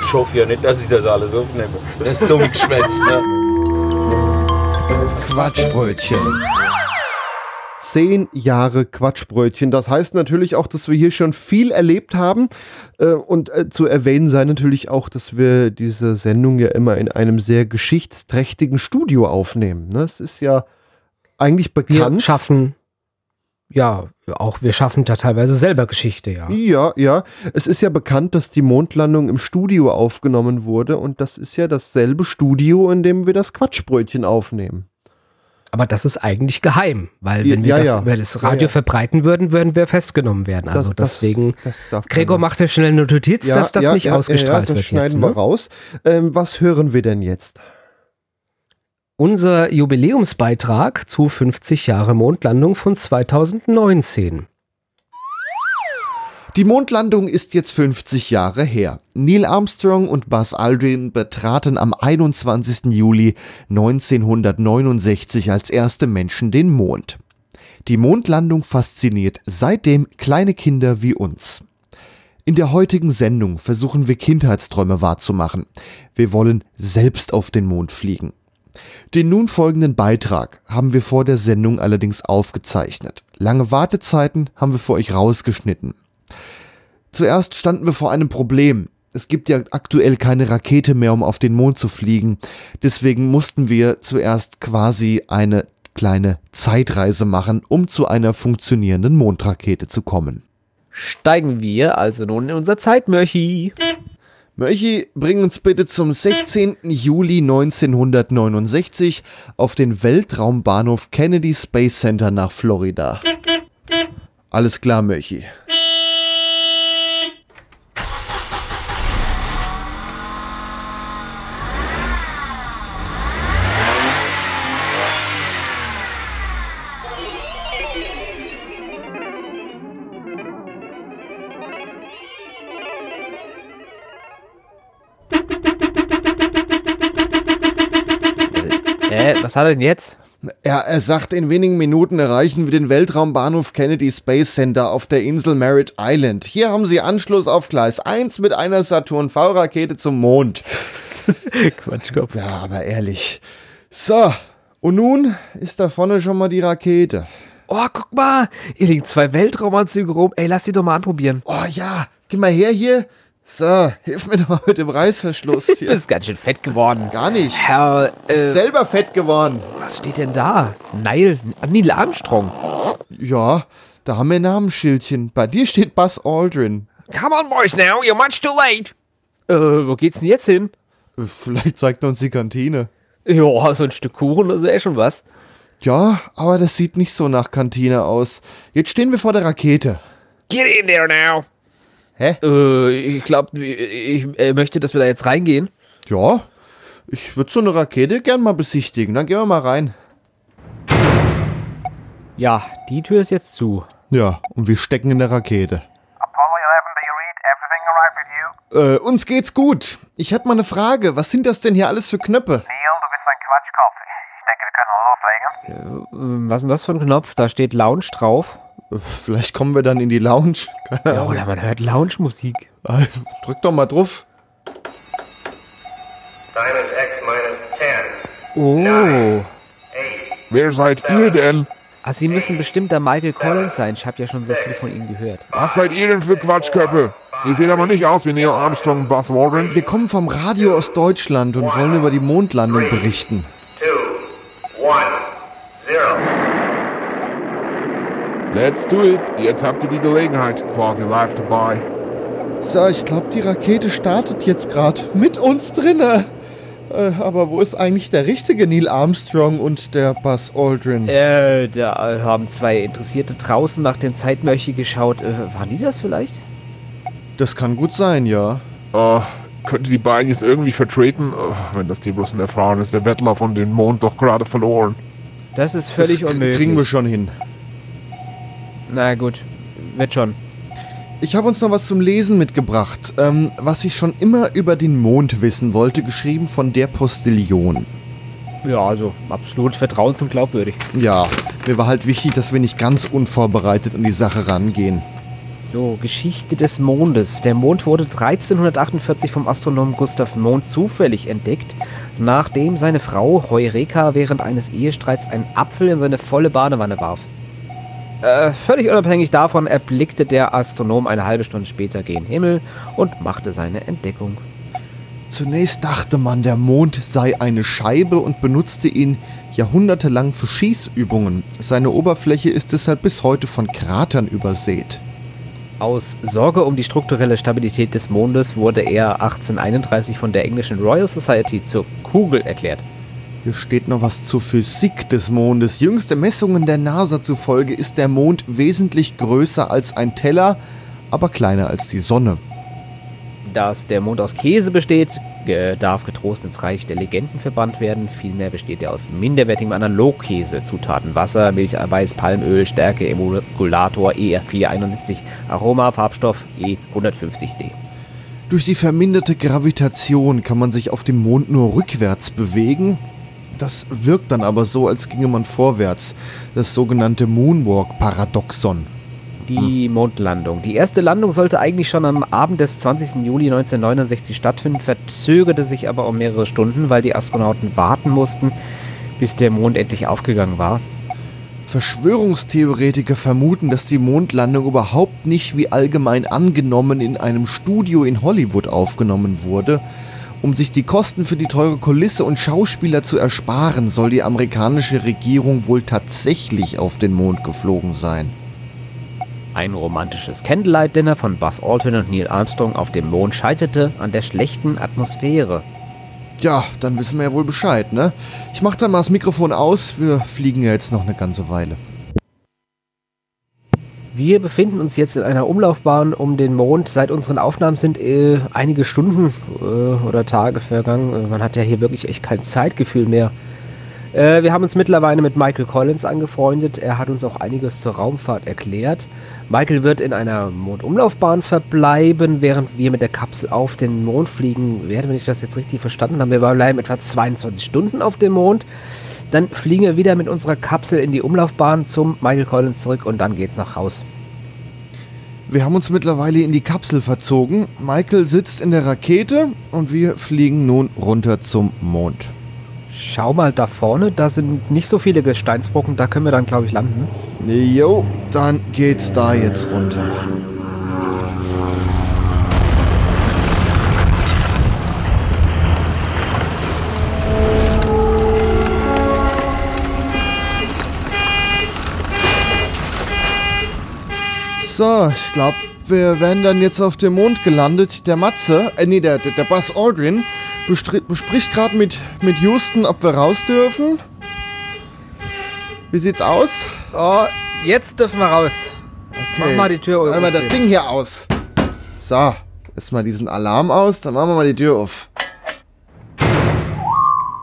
Ich hoffe ja nicht, dass ich das alles aufnehme. Das ist dumm geschwätzt, ne? Quatschbrötchen. Zehn Jahre Quatschbrötchen. Das heißt natürlich auch, dass wir hier schon viel erlebt haben. Äh, und äh, zu erwähnen sei natürlich auch, dass wir diese Sendung ja immer in einem sehr geschichtsträchtigen Studio aufnehmen. Ne? Es ist ja eigentlich bekannt. Wir schaffen, ja, auch wir schaffen da teilweise selber Geschichte, ja. Ja, ja. Es ist ja bekannt, dass die Mondlandung im Studio aufgenommen wurde und das ist ja dasselbe Studio, in dem wir das Quatschbrötchen aufnehmen. Aber das ist eigentlich geheim, weil wenn wir Ja, das ja. das Radio Ja, ja. verbreiten würden, würden wir festgenommen werden. Also Das- das- deswegen, das darf Gregor keiner. machte schnell eine Notiz, dass das nicht ausgestrahlt ja, das wird. schneiden jetzt, wir ne? raus. Ähm, was hören wir denn jetzt? Unser Jubiläumsbeitrag zu 50 Jahre Mondlandung von 2019. Die Mondlandung ist jetzt 50 Jahre her. Neil Armstrong und Buzz Aldrin betraten am 21. Juli 1969 als erste Menschen den Mond. Die Mondlandung fasziniert seitdem kleine Kinder wie uns. In der heutigen Sendung versuchen wir Kindheitsträume wahrzumachen. Wir wollen selbst auf den Mond fliegen. Den nun folgenden Beitrag haben wir vor der Sendung allerdings aufgezeichnet. Lange Wartezeiten haben wir für euch rausgeschnitten. Zuerst standen wir vor einem Problem. Es gibt ja aktuell keine Rakete mehr, um auf den Mond zu fliegen. Deswegen mussten wir zuerst quasi eine kleine Zeitreise machen, um zu einer funktionierenden Mondrakete zu kommen. Steigen wir also nun in unser Zeitmörchi. Mörchi, bring uns bitte zum 16. Juli 1969 auf den Weltraumbahnhof Kennedy Space Center nach Florida. Alles klar, Mörchi. Was hat er denn jetzt? Er, er sagt, in wenigen Minuten erreichen wir den Weltraumbahnhof Kennedy Space Center auf der Insel Merritt Island. Hier haben Sie Anschluss auf Gleis 1 mit einer Saturn V-Rakete zum Mond. Quatschkopf. Ja, aber ehrlich. So, und nun ist da vorne schon mal die Rakete. Oh, guck mal, hier liegen zwei Weltraumanzüge rum. Ey, lass die doch mal anprobieren. Oh ja, geh mal her hier. So, hilf mir doch mal mit dem Reißverschluss Du hier. bist ganz schön fett geworden. Gar nicht. Herr, Ist äh, selber fett geworden. was steht denn da? Neil, Neil Armstrong. Ja, da haben wir ein Namensschildchen. Bei dir steht Buzz Aldrin. Come on, boys, now, you're much too late. Äh, wo geht's denn jetzt hin? Vielleicht zeigt er uns die Kantine. Ja, so ein Stück Kuchen, das wäre schon was. Ja, aber das sieht nicht so nach Kantine aus. Jetzt stehen wir vor der Rakete. Get in there now. Hä? Äh, ich glaube, ich äh, möchte, dass wir da jetzt reingehen. Ja, ich würde so eine Rakete gern mal besichtigen. Dann gehen wir mal rein. Ja, die Tür ist jetzt zu. Ja, und wir stecken in der Rakete. Äh, uns geht's gut. Ich hatte mal eine Frage. Was sind das denn hier alles für Knöpfe? Ähm, was ist denn das für ein Knopf? Da steht Lounge drauf. Vielleicht kommen wir dann in die Lounge. Keine Ja, Ahnung. oder man hört Lounge-Musik. Äh, Drück doch mal drauf. Oh. Wer seid ihr denn? Ah, Sie müssen bestimmt der Michael Collins sein. Ich habe ja schon so viel von Ihnen gehört. Was seid ihr denn für Quatschköpfe? Ihr seht aber nicht aus wie Neil Armstrong und Buzz Aldrin. Wir kommen vom Radio aus Deutschland und wollen über die Mondlandung berichten. Let's do it. Jetzt habt ihr die Gelegenheit, quasi live dabei. So, ich glaube, die Rakete startet jetzt gerade mit uns drinne. Äh, aber wo ist eigentlich der richtige Neil Armstrong und der Buzz Aldrin? Äh, da haben zwei Interessierte draußen nach dem Zeitmörche geschaut. Äh, waren die das vielleicht? Das kann gut sein, ja. Oh, könnte die beiden jetzt irgendwie vertreten? Oh, wenn das die bloß erfahren ist, der Wettlauf um den Mond doch gerade verloren. Das ist völlig das unmöglich. kriegen wir schon hin. Na gut, wird schon. Ich habe uns noch was zum Lesen mitgebracht, ähm, was ich schon immer über den Mond wissen wollte, geschrieben von der Postillion. Ja, also absolut vertrauens- und glaubwürdig. Ja, mir war halt wichtig, dass wir nicht ganz unvorbereitet an die Sache rangehen. So, Geschichte des Mondes. Der Mond wurde 1348 vom Astronomen Gustav Mond zufällig entdeckt, nachdem seine Frau Heureka während eines Ehestreits einen Apfel in seine volle Badewanne warf. Äh, völlig unabhängig davon erblickte der Astronom eine halbe Stunde später gen Himmel und machte seine Entdeckung. Zunächst dachte man, der Mond sei eine Scheibe und benutzte ihn jahrhundertelang für Schießübungen. Seine Oberfläche ist deshalb bis heute von Kratern übersät. Aus Sorge um die strukturelle Stabilität des Mondes wurde er 1831 von der englischen Royal Society zur Kugel erklärt. Hier steht noch was zur Physik des Mondes. Jüngste Messungen der NASA zufolge ist der Mond wesentlich größer als ein Teller, aber kleiner als die Sonne. Dass der Mond aus Käse besteht, darf getrost ins Reich der Legenden verbannt werden. Vielmehr besteht er aus minderwertigem Analogkäse. Zutaten Wasser, Milcheiweiß, Palmöl, Stärke, Emulgator ER471, Aroma, Farbstoff E E150D. Durch die verminderte Gravitation kann man sich auf dem Mond nur rückwärts bewegen. Das wirkt dann aber so, als ginge man vorwärts. Das sogenannte Moonwalk-Paradoxon. Die Mondlandung. Die erste Landung sollte eigentlich schon am Abend des 20. Juli 1969 stattfinden, verzögerte sich aber um mehrere Stunden, weil die Astronauten warten mussten, bis der Mond endlich aufgegangen war. Verschwörungstheoretiker vermuten, dass die Mondlandung überhaupt nicht wie allgemein angenommen in einem Studio in Hollywood aufgenommen wurde. Um sich die Kosten für die teure Kulisse und Schauspieler zu ersparen, soll die amerikanische Regierung wohl tatsächlich auf den Mond geflogen sein. Ein romantisches Candlelight-Dinner von Buzz Aldrin und Neil Armstrong auf dem Mond scheiterte an der schlechten Atmosphäre. Ja, dann wissen wir ja wohl Bescheid, ne? Ich mach dann mal das Mikrofon aus, wir fliegen ja jetzt noch eine ganze Weile. Wir befinden uns jetzt in einer Umlaufbahn um den Mond. Seit unseren Aufnahmen sind äh, einige Stunden äh, oder Tage vergangen. Äh, man hat ja hier wirklich echt kein Zeitgefühl mehr. Äh, wir haben uns mittlerweile mit Michael Collins angefreundet. Er hat uns auch einiges zur Raumfahrt erklärt. Michael wird in einer Mondumlaufbahn verbleiben, während wir mit der Kapsel auf den Mond fliegen werden, wenn ich das jetzt richtig verstanden habe. Wir bleiben etwa 22 Stunden auf dem Mond. Dann fliegen wir wieder mit unserer Kapsel in die Umlaufbahn zum Michael Collins zurück und dann geht's nach Haus. Wir haben uns mittlerweile in die Kapsel verzogen. Michael sitzt in der Rakete und wir fliegen nun runter zum Mond. Schau mal da vorne, da sind nicht so viele Gesteinsbrocken, da können wir dann, glaube ich, landen. Jo, dann geht's da jetzt runter. So, ich glaube, wir werden dann jetzt auf dem Mond gelandet. Der Matze, äh, nee, der, der, der Buzz Aldrin bespricht gerade mit, mit Houston, ob wir raus dürfen. Wie sieht's aus? Oh, jetzt dürfen wir raus. Okay. Mach mal die Tür Einmal das auf. Ding hier aus. So, lass mal diesen Alarm aus, dann machen wir mal die Tür auf.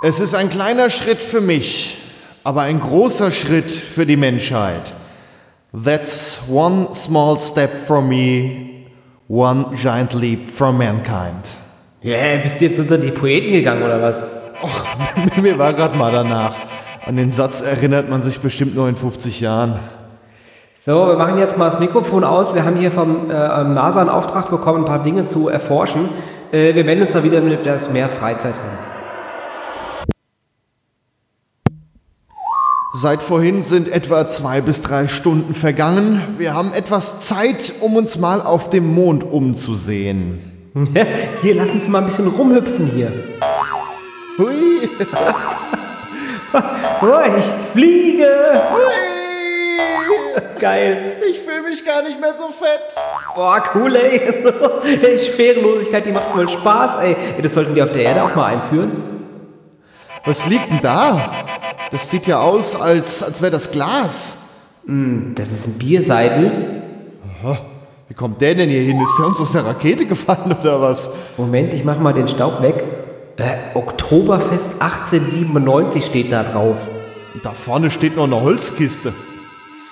Es ist ein kleiner Schritt für mich, aber ein großer Schritt für die Menschheit. That's one small step for me, one giant leap for mankind. Ja, bist du jetzt unter die Poeten gegangen oder was? Mir war gerade mal danach. An den Satz erinnert man sich bestimmt nur in 50 Jahren. So, wir machen jetzt mal das Mikrofon aus. Wir haben hier vom äh, NASA einen Auftrag bekommen, ein paar Dinge zu erforschen. Äh, wir melden uns da wieder, wenn wir mehr Freizeit haben. Seit vorhin sind etwa zwei bis drei Stunden vergangen. Wir haben etwas Zeit, um uns mal auf dem Mond umzusehen. hier, lass uns mal ein bisschen rumhüpfen hier. Hui. oh, ich fliege. Geil. Ich fühle mich gar nicht mehr so fett. Boah, cool, ey. Schwerelosigkeit, die macht voll Spaß, ey. Das sollten die auf der Erde auch mal einführen. Was liegt denn da? Das sieht ja aus, als, als wäre das Glas. Hm, das ist ein Bierseidel. Aha. Wie kommt der denn hier hin? Ist der uns aus der Rakete gefallen oder was? Moment, ich mach mal den Staub weg. Äh, Oktoberfest 1897 steht da drauf. Da vorne steht noch eine Holzkiste.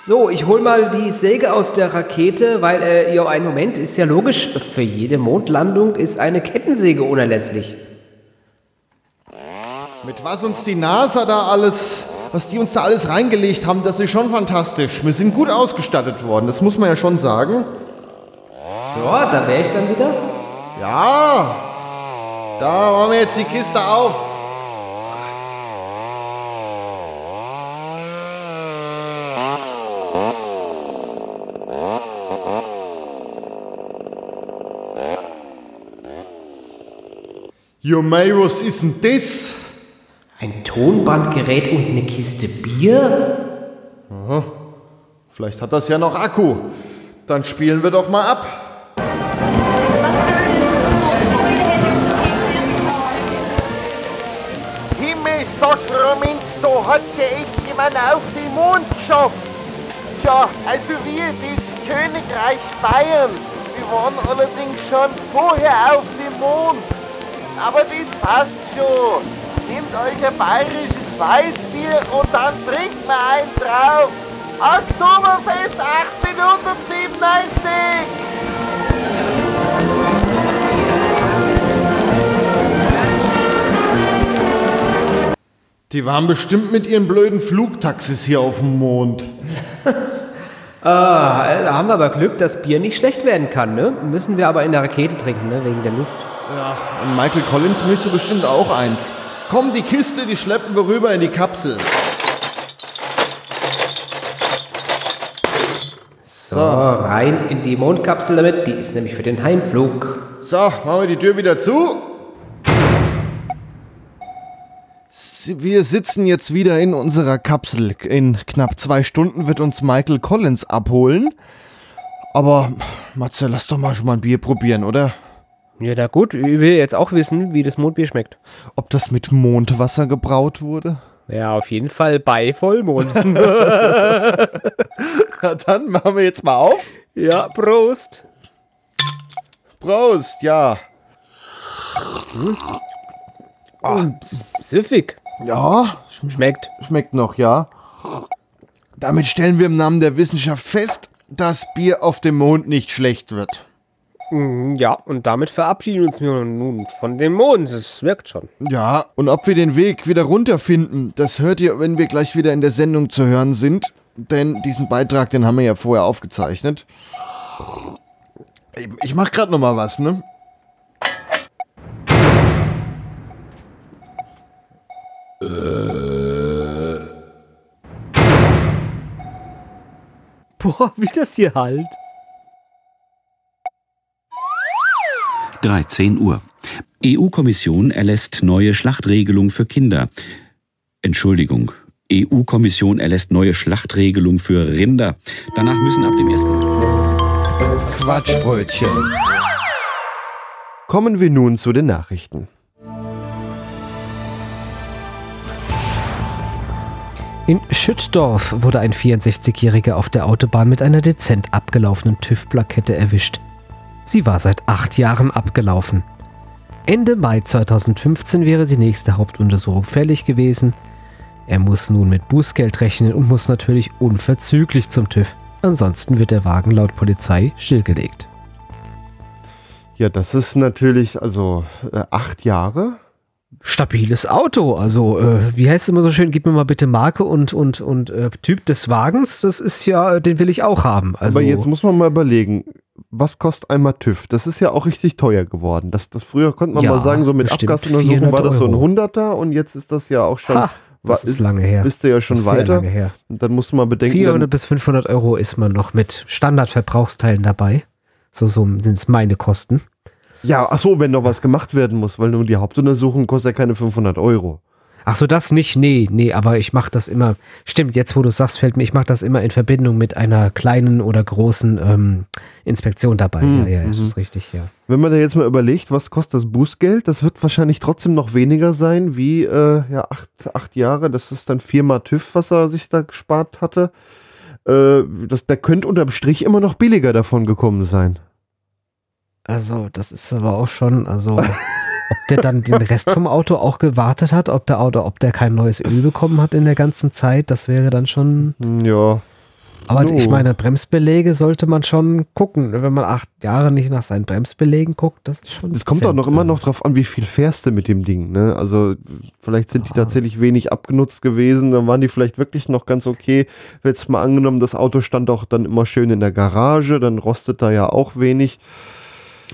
So, ich hol mal die Säge aus der Rakete, weil, äh, ja, ein Moment, ist ja logisch, für jede Mondlandung ist eine Kettensäge unerlässlich. Mit was uns die NASA da alles, was die uns da alles reingelegt haben, das ist schon fantastisch. Wir sind gut ausgestattet worden, das muss man ja schon sagen. So, da wäre ich dann wieder. Ja, da machen wir jetzt die Kiste auf. Jo, mei, was ist denn das? Tonbandgerät und eine Kiste Bier? Aha. Vielleicht hat das ja noch Akku. Dann spielen wir doch mal ab. Himmelssakrament, da hat's ja echt jemand auf den Mond geschafft. Tja, also wir, das Königreich Bayern, wir waren allerdings schon vorher auf dem Mond. Aber das passt schon. Nehmt euch ein bayerisches Weißbier und dann trinkt mal einen drauf. Oktoberfest 1897! Die waren bestimmt mit ihren blöden Flugtaxis hier auf dem Mond. Ah, da haben wir aber Glück, dass Bier nicht schlecht werden kann, ne? Müssen wir aber in der Rakete trinken, ne? Wegen der Luft. Ja, und Michael Collins möchte bestimmt auch eins. Komm, die Kiste, die schleppen wir rüber in die Kapsel. So, rein in die Mondkapsel damit. Die ist nämlich für den Heimflug. So, machen wir die Tür wieder zu. Wir sitzen jetzt wieder in unserer Kapsel. In knapp zwei Stunden wird uns Michael Collins abholen. Aber, Matze, lass doch mal schon mal ein Bier probieren, oder? Ja, na gut, ich will jetzt auch wissen, wie das Mondbier schmeckt. Ob das mit Mondwasser gebraut wurde? Ja, auf jeden Fall bei Vollmond. Na, dann machen wir jetzt mal auf. ja, Prost. Prost, ja. Oh, süffig. Ja, Schmeckt. schmeckt noch, ja. Damit stellen wir im Namen der Wissenschaft fest, dass Bier auf dem Mond nicht schlecht wird. Mm, Ja, und damit verabschieden wir uns nun von dem Mond. Das wirkt schon. Ja, und ob wir den Weg wieder runterfinden, das hört ihr, wenn wir gleich wieder in der Sendung zu hören sind. Denn diesen Beitrag, den haben wir ja vorher aufgezeichnet. Ich- Ich mach grad noch mal was, ne? Boah, wie das hier halt. 13 Uhr. EU-Kommission erlässt neue Schlachtregelung für Kinder. Entschuldigung. EU-Kommission erlässt neue Schlachtregelung für Rinder. Danach müssen ab dem ersten. Quatschbrötchen. Kommen wir nun zu den Nachrichten. In Schüttdorf wurde ein 64-Jähriger auf der Autobahn mit einer dezent abgelaufenen TÜV-Plakette erwischt. Sie war seit acht Jahren abgelaufen. Ende Mai 2015 wäre die nächste Hauptuntersuchung fällig gewesen. Er muss nun mit Bußgeld rechnen und muss natürlich unverzüglich zum TÜV. Ansonsten wird der Wagen laut Polizei stillgelegt. Ja, das ist natürlich, also äh, acht Jahre. Stabiles Auto, also äh, wie heißt es immer so schön, gib mir mal bitte Marke und, und, und äh, Typ des Wagens, das ist ja, den will ich auch haben. Also, Aber jetzt muss man mal überlegen, was kostet einmal TÜV? Das ist ja auch richtig teuer geworden. Das, das früher konnte man Ja, mal sagen, so mit Abgasuntersuchung 400 war das so ein. Hunderter und jetzt ist das ja auch schon. Ha, das ist lange her. Bist du ja schon Das ist sehr weiter. lange her. Und dann musst du mal bedenken, 400 dann, bis 500 Euro ist man noch mit Standardverbrauchsteilen dabei. So, so sind es meine Kosten. Ja, ach so, wenn noch was gemacht werden muss, weil nur die Hauptuntersuchung kostet ja keine 500 Euro. Ach so, das nicht, nee, nee, aber ich mache das immer, stimmt, jetzt wo du sagst, fällt mir, ich mache das immer in Verbindung mit einer kleinen oder großen ähm, Inspektion dabei. Hm, ja, ja, das mhm. ist richtig, ja. Wenn man da jetzt mal überlegt, was kostet das Bußgeld, das wird wahrscheinlich trotzdem noch weniger sein wie äh, ja, acht, acht Jahre. Das ist dann viermal TÜV, was er sich da gespart hatte. Äh, das, der könnte unterm Strich immer noch billiger davon gekommen sein. Also, das ist aber auch schon, also, ob der dann den Rest vom Auto auch gewartet hat, ob der Auto, ob der kein neues Öl bekommen hat in der ganzen Zeit, das wäre dann schon. Ja. Aber No. ich meine, Bremsbeläge sollte man schon gucken. Wenn man acht Jahre nicht nach seinen Bremsbelägen guckt, das ist schon. Es kommt auch noch immer noch drauf an, wie viel fährst du mit dem Ding. Ne? Also vielleicht sind die tatsächlich wenig abgenutzt gewesen, dann waren die vielleicht wirklich noch ganz okay. Jetzt mal angenommen, das Auto stand auch dann immer schön in der Garage, dann rostet da ja auch wenig.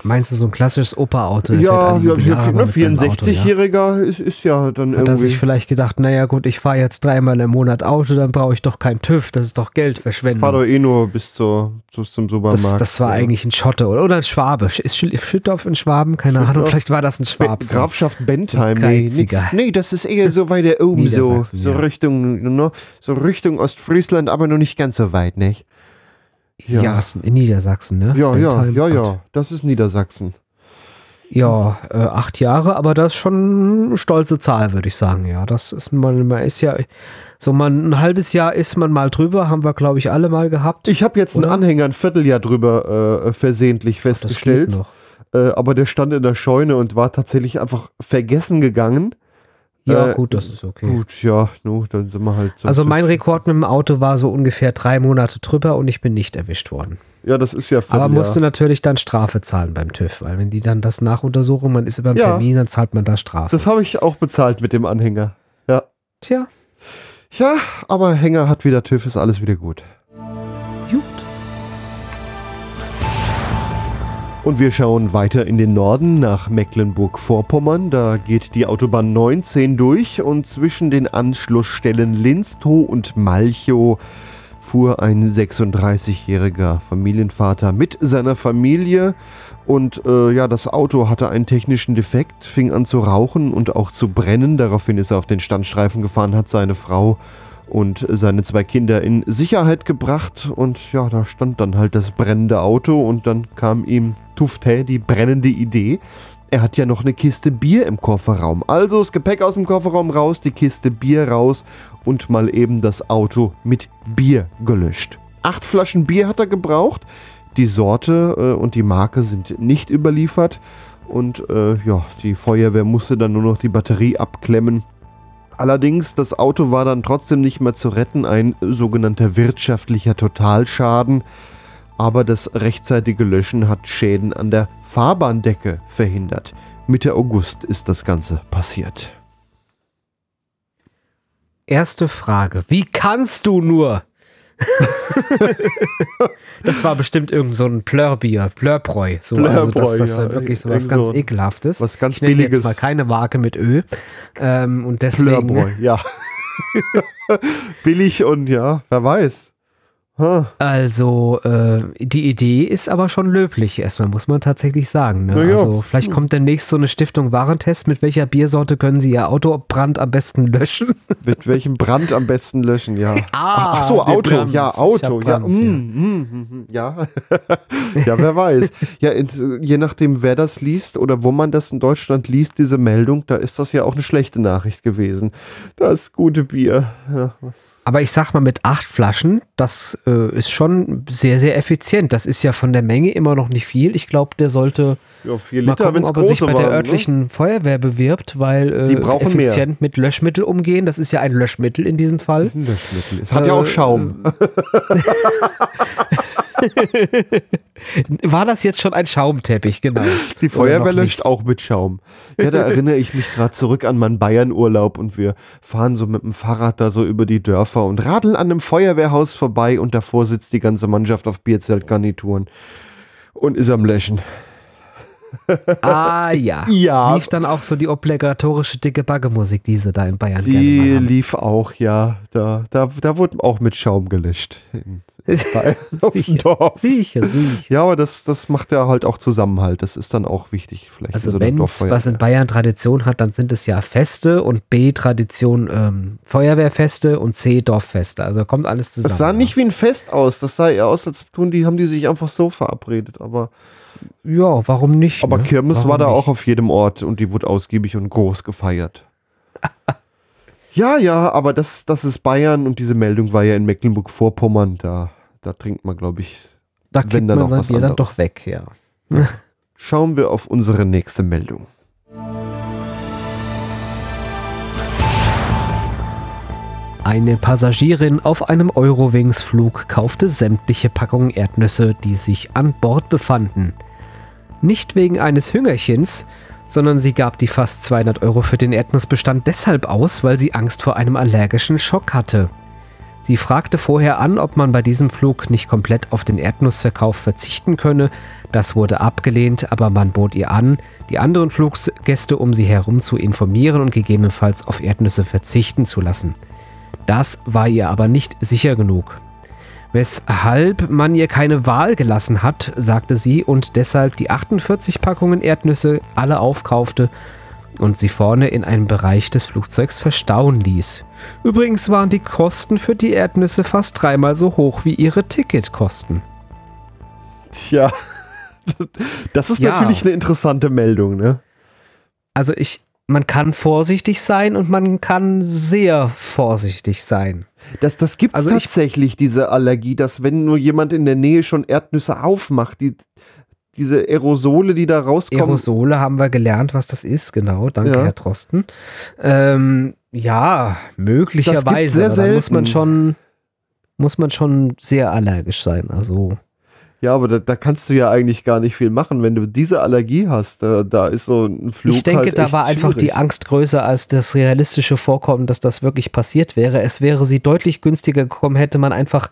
Meinst du so ein klassisches Opa-Auto? Ja, ja, ne, ja? 64-Jähriger ist, ist ja dann Hat er irgendwie. sich vielleicht gedacht, naja gut, ich fahre jetzt dreimal im Monat Auto, dann brauche ich doch keinen TÜV, das ist doch Geldverschwendung. fahr doch eh nur bis, zur, bis zum Supermarkt. Das, das war ja. eigentlich ein Schotte oder, oder ein Schwabe. Ist Schü- Schüttorf in Schwaben? Keine Ahnung, vielleicht war das ein Schwab. so. Grafschaft Bentheim. So nee, nee, das ist eher so weiter oben, so, so ja. Richtung, ne, so Richtung Ostfriesland, aber noch nicht ganz so weit, nicht? Ja, ist in Niedersachsen, ne? Ja, ja, ja, ja, das ist Niedersachsen. Ja, äh, acht Jahre, aber das ist schon eine stolze Zahl, würde ich sagen. Ja, das ist man, man ist ja so man ein halbes Jahr ist man mal drüber, haben wir glaube ich alle mal gehabt. Ich habe jetzt einen Anhänger ein Vierteljahr drüber äh, versehentlich festgestellt. noch. Äh, aber der stand in der Scheune und war tatsächlich einfach vergessen gegangen. Ja, Äh, gut, das ist okay. Gut, ja, nu, dann sind wir halt so. Also mein Rekord mit dem Auto war so ungefähr drei Monate drüber und ich bin nicht erwischt worden. Ja, das ist ja Aber Vierteljahr. musste natürlich dann Strafe zahlen beim TÜV, weil wenn die dann das nachuntersuchen, man ist beim Ja. Termin, dann zahlt man da Strafe. Das habe ich auch bezahlt mit dem Anhänger. Ja. Tja. Ja, aber Hänger hat wieder TÜV, ist alles wieder. Gut. Und wir schauen weiter in den Norden nach Mecklenburg-Vorpommern. Da geht die Autobahn 19 durch und zwischen den Anschlussstellen Linstow und Malchow fuhr ein 36-jähriger Familienvater mit seiner Familie und äh, ja, das Auto hatte einen technischen Defekt, fing an zu rauchen und auch zu brennen. Daraufhin ist er auf den Standstreifen gefahren, hat seine Frau und seine zwei Kinder in Sicherheit gebracht und ja, da stand dann halt das brennende Auto und dann kam ihm Tufte die brennende Idee. Er hat ja noch eine Kiste Bier im Kofferraum. Also das Gepäck aus dem Kofferraum raus, die Kiste Bier raus und mal eben das Auto mit Bier gelöscht. Acht Flaschen Bier hat er gebraucht. Die Sorte äh, und die Marke sind nicht überliefert. Und äh, ja, die Feuerwehr musste dann nur noch die Batterie abklemmen. Allerdings, das Auto war dann trotzdem nicht mehr zu retten, ein sogenannter wirtschaftlicher Totalschaden. Aber das rechtzeitige Löschen hat Schäden an der Fahrbahndecke verhindert. Mitte August ist das Ganze passiert. Erste Frage. Wie kannst du nur? das war bestimmt irgend so ein Plörbier, Plörbräu. So, also Plörbräu, das, das ja, ist wirklich so was ganz so Ekelhaftes. was ganz ich nenne Billiges. jetzt mal keine Marke mit Ö. Ähm, und deswegen. Plörbräu, ja. Billig und ja, wer weiß. Also, äh, die Idee ist aber schon löblich, erstmal muss man tatsächlich sagen. Ne? Ja. Also, vielleicht kommt demnächst so eine Stiftung Warentest. Mit welcher Biersorte können Sie Ihr Autobrand am besten löschen? Mit welchem Brand am besten löschen, ja. Ah, Ach so, Auto, Brand. ja, Auto, ja. Brand, mm, ja. mm, mm, mm, ja. ja, wer weiß. Ja, je nachdem, wer das liest oder wo man das in Deutschland liest, diese Meldung, da ist das ja auch eine schlechte Nachricht gewesen. Das gute Bier. Ja, was Aber ich sag mal, mit acht Flaschen, das äh, ist schon sehr, sehr effizient. Das ist ja von der Menge immer noch nicht viel. Ich glaube, der sollte Ja, vier mal Liter, gucken, wenn's ob er sich bei der waren, ne? örtlichen Feuerwehr bewirbt, weil äh, Die brauchen mehr. effizient mit Löschmittel umgehen. Das ist ja ein Löschmittel in diesem Fall. ein Löschmittel. Es hat ja auch Äh, Schaum. War das jetzt schon ein Schaumteppich, genau. Die Feuerwehr löscht auch mit Schaum. Ja, da erinnere ich mich gerade zurück an meinen Bayernurlaub und wir fahren so mit dem Fahrrad da so über die Dörfer und radeln an einem Feuerwehrhaus vorbei und davor sitzt die ganze Mannschaft auf Bierzeltgarnituren und ist am Löschen. Ah ja. Ja. Lief dann auch so die obligatorische dicke Baggemusik, die sie da in Bayern Die lief auch, ja. Da, da, da wurde auch mit Schaum gelöscht. In, Dorf. Sicher, sicher. Ja, aber das, das macht ja halt auch Zusammenhalt. Das ist dann auch wichtig. Vielleicht Also so wenn es was in Bayern Tradition hat, dann sind es ja Feste und B Tradition ähm, Feuerwehrfeste und C Dorffeste. Also kommt alles zusammen. Das sah nicht wie ein Fest aus. Das sah eher aus, als tun die, haben die sich einfach so verabredet. Aber, ja, warum nicht? aber ne? Kirmes Warum war da nicht? auch auf jedem Ort und die wurde ausgiebig und groß gefeiert. ja, ja, aber das, das ist Bayern und diese Meldung war ja in Mecklenburg-Vorpommern. Da, da trinkt man, glaube ich, Da wenn dann sein was Bier dann anderes. doch weg, ja. Schauen wir auf unsere nächste Meldung. Eine Passagierin auf einem Eurowings-Flug kaufte sämtliche Packungen Erdnüsse, die sich an Bord befanden. Nicht wegen eines Hüngerchens, sondern sie gab die fast 200 Euro für den Erdnussbestand deshalb aus, weil sie Angst vor einem allergischen Schock hatte. Sie fragte vorher an, ob man bei diesem Flug nicht komplett auf den Erdnussverkauf verzichten könne. Das wurde abgelehnt, aber man bot ihr an, die anderen Fluggäste um sie herum zu informieren und gegebenenfalls auf Erdnüsse verzichten zu lassen. Das war ihr aber nicht sicher genug. Weshalb man ihr keine Wahl gelassen hat, sagte sie, und deshalb die 48 Packungen Erdnüsse alle aufkaufte und sie vorne in einem Bereich des Flugzeugs verstauen ließ. Übrigens waren die Kosten für die Erdnüsse fast dreimal so hoch wie ihre Ticketkosten. Tja, das ist Ja. natürlich eine interessante Meldung, ne? Also ich, man kann vorsichtig sein und man kann sehr vorsichtig sein. Das, das gibt es Also ich- tatsächlich, diese Allergie, dass wenn nur jemand in der Nähe schon Erdnüsse aufmacht, die, diese Aerosole, die da rauskommen. Aerosole haben wir gelernt, was das ist, genau. Danke, Ja. Herr Drosten. Ähm, ja, möglicherweise. sehr dann muss man selten. schon, muss man schon sehr allergisch sein. Also Ja, aber da, da kannst du ja eigentlich gar nicht viel machen, wenn du diese Allergie hast. Da, da ist so ein Flug. ich denke, halt da war einfach die schwierig. Angst größer als das realistische Vorkommen, dass das wirklich passiert wäre. Es wäre sie deutlich günstiger gekommen, hätte man einfach,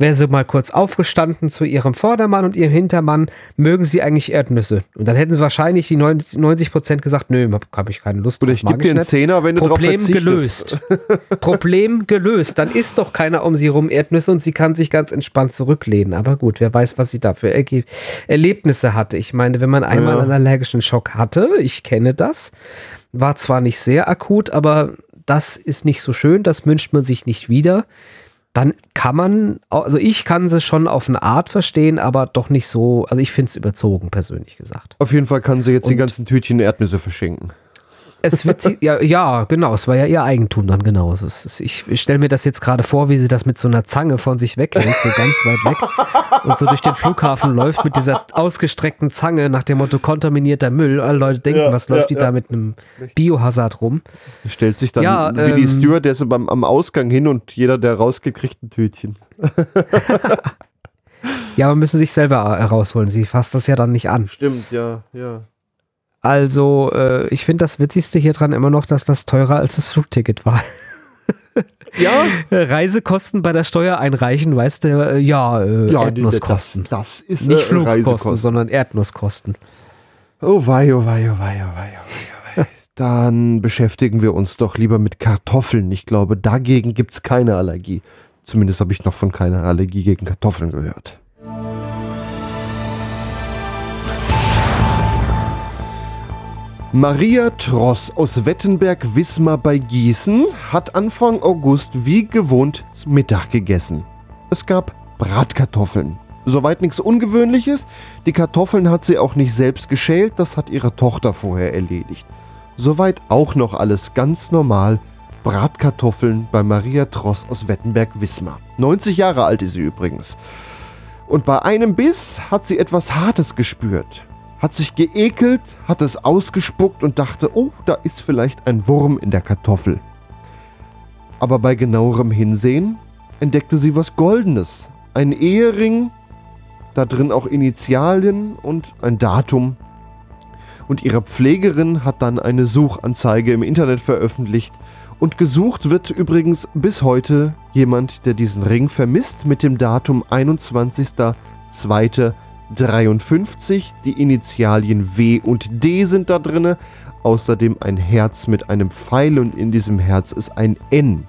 wäre sie mal kurz aufgestanden zu ihrem Vordermann und ihrem Hintermann, mögen sie eigentlich Erdnüsse. Und dann hätten sie wahrscheinlich die 90 90 Prozent gesagt, nö, habe ich keine Lust Oder drauf, ich gebe dir einen. Zehner, wenn du drauf Problem verzichtest. gelöst. Problem gelöst. Dann isst doch keiner um sie rum Erdnüsse und sie kann sich ganz entspannt zurücklehnen. Aber gut, wer weiß, was sie dafür erge Erlebnisse hatte. Ich meine, wenn man einmal Ja. einen allergischen Schock hatte, ich kenne das, war zwar nicht sehr akut, aber das ist nicht so schön, das wünscht man sich nicht wieder. Dann kann man, also ich kann sie schon auf eine Art verstehen, aber doch nicht so, also ich finde es überzogen, persönlich gesagt. Auf jeden Fall kann sie jetzt die Und- ganzen Tütchen Erdnüsse verschenken. Es wird sie, ja, ja, genau, es war ja ihr Eigentum dann genau. Es ist, ich ich stelle mir das jetzt gerade vor, wie sie das mit so einer Zange von sich weghält, so ganz weit weg und so durch den Flughafen läuft mit dieser ausgestreckten Zange nach dem Motto kontaminierter Müll. Alle Leute denken, Ja, was läuft ja, die ja. da mit einem Biohazard rum? Stellt sich dann Ja, wie die ähm, Stewardesse beim, am Ausgang hin und jeder der rausgekriegt ein Tütchen. Ja, aber müssen sich selber herausholen. Sie fasst das ja dann nicht an. Stimmt, ja, ja. Also, äh, ich finde das Witzigste hier dran immer noch, dass das teurer als das Flugticket war. Ja? Reisekosten bei der Steuer einreichen, weißt du, äh, ja, äh, Ja, Erdnusskosten. Das, das ist Nicht äh, Flugkosten, Reisekosten. sondern Erdnusskosten. Oh wei, oh wei, oh wei, oh wei, oh wei, oh wei. Dann beschäftigen wir uns doch lieber mit Kartoffeln. Ich glaube, dagegen gibt es keine Allergie. Zumindest habe ich noch von keiner Allergie gegen Kartoffeln gehört. Maria Tross aus Wettenberg-Wismar bei Gießen hat Anfang August wie gewohnt Mittag gegessen. Es gab Bratkartoffeln. Soweit nichts Ungewöhnliches. Die Kartoffeln hat sie auch nicht selbst geschält, das hat ihre Tochter vorher erledigt. Soweit auch noch alles ganz normal. Bratkartoffeln bei Maria Tross aus Wettenberg-Wismar. 90 Jahre alt ist sie übrigens. Und bei einem Biss hat sie etwas Hartes gespürt. Hat sich geekelt, hat es ausgespuckt und dachte, oh, da ist vielleicht ein Wurm in der Kartoffel. Aber bei genauerem Hinsehen entdeckte sie was Goldenes. Ein Ehering, da drin auch Initialien und ein Datum. Und ihre Pflegerin hat dann eine Suchanzeige im Internet veröffentlicht. Und gesucht wird übrigens bis heute jemand, der diesen Ring vermisst, mit dem Datum 21.02.53. Die Initialien W und D sind da drinne. Außerdem ein Herz mit einem Pfeil und in diesem Herz ist ein N.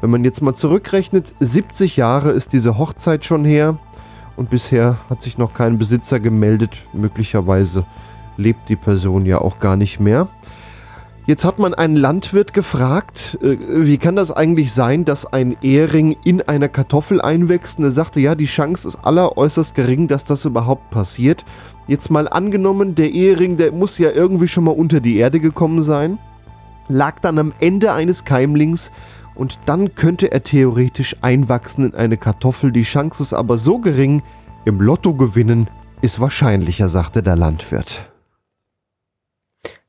Wenn man jetzt mal zurückrechnet, 70 Jahre ist diese Hochzeit schon her und bisher hat sich noch kein Besitzer gemeldet. Möglicherweise lebt die Person ja auch gar nicht mehr. Jetzt hat man einen Landwirt gefragt, äh, wie kann das eigentlich sein, dass ein Ehering in einer Kartoffel einwächst? Und er sagte, ja, die Chance ist alleräußerst gering, dass das überhaupt passiert. Jetzt mal angenommen, der Ehering, der muss ja irgendwie schon mal unter die Erde gekommen sein, lag dann am Ende eines Keimlings und dann könnte er theoretisch einwachsen in eine Kartoffel. Die Chance ist aber so gering, im Lotto gewinnen ist wahrscheinlicher, sagte der Landwirt.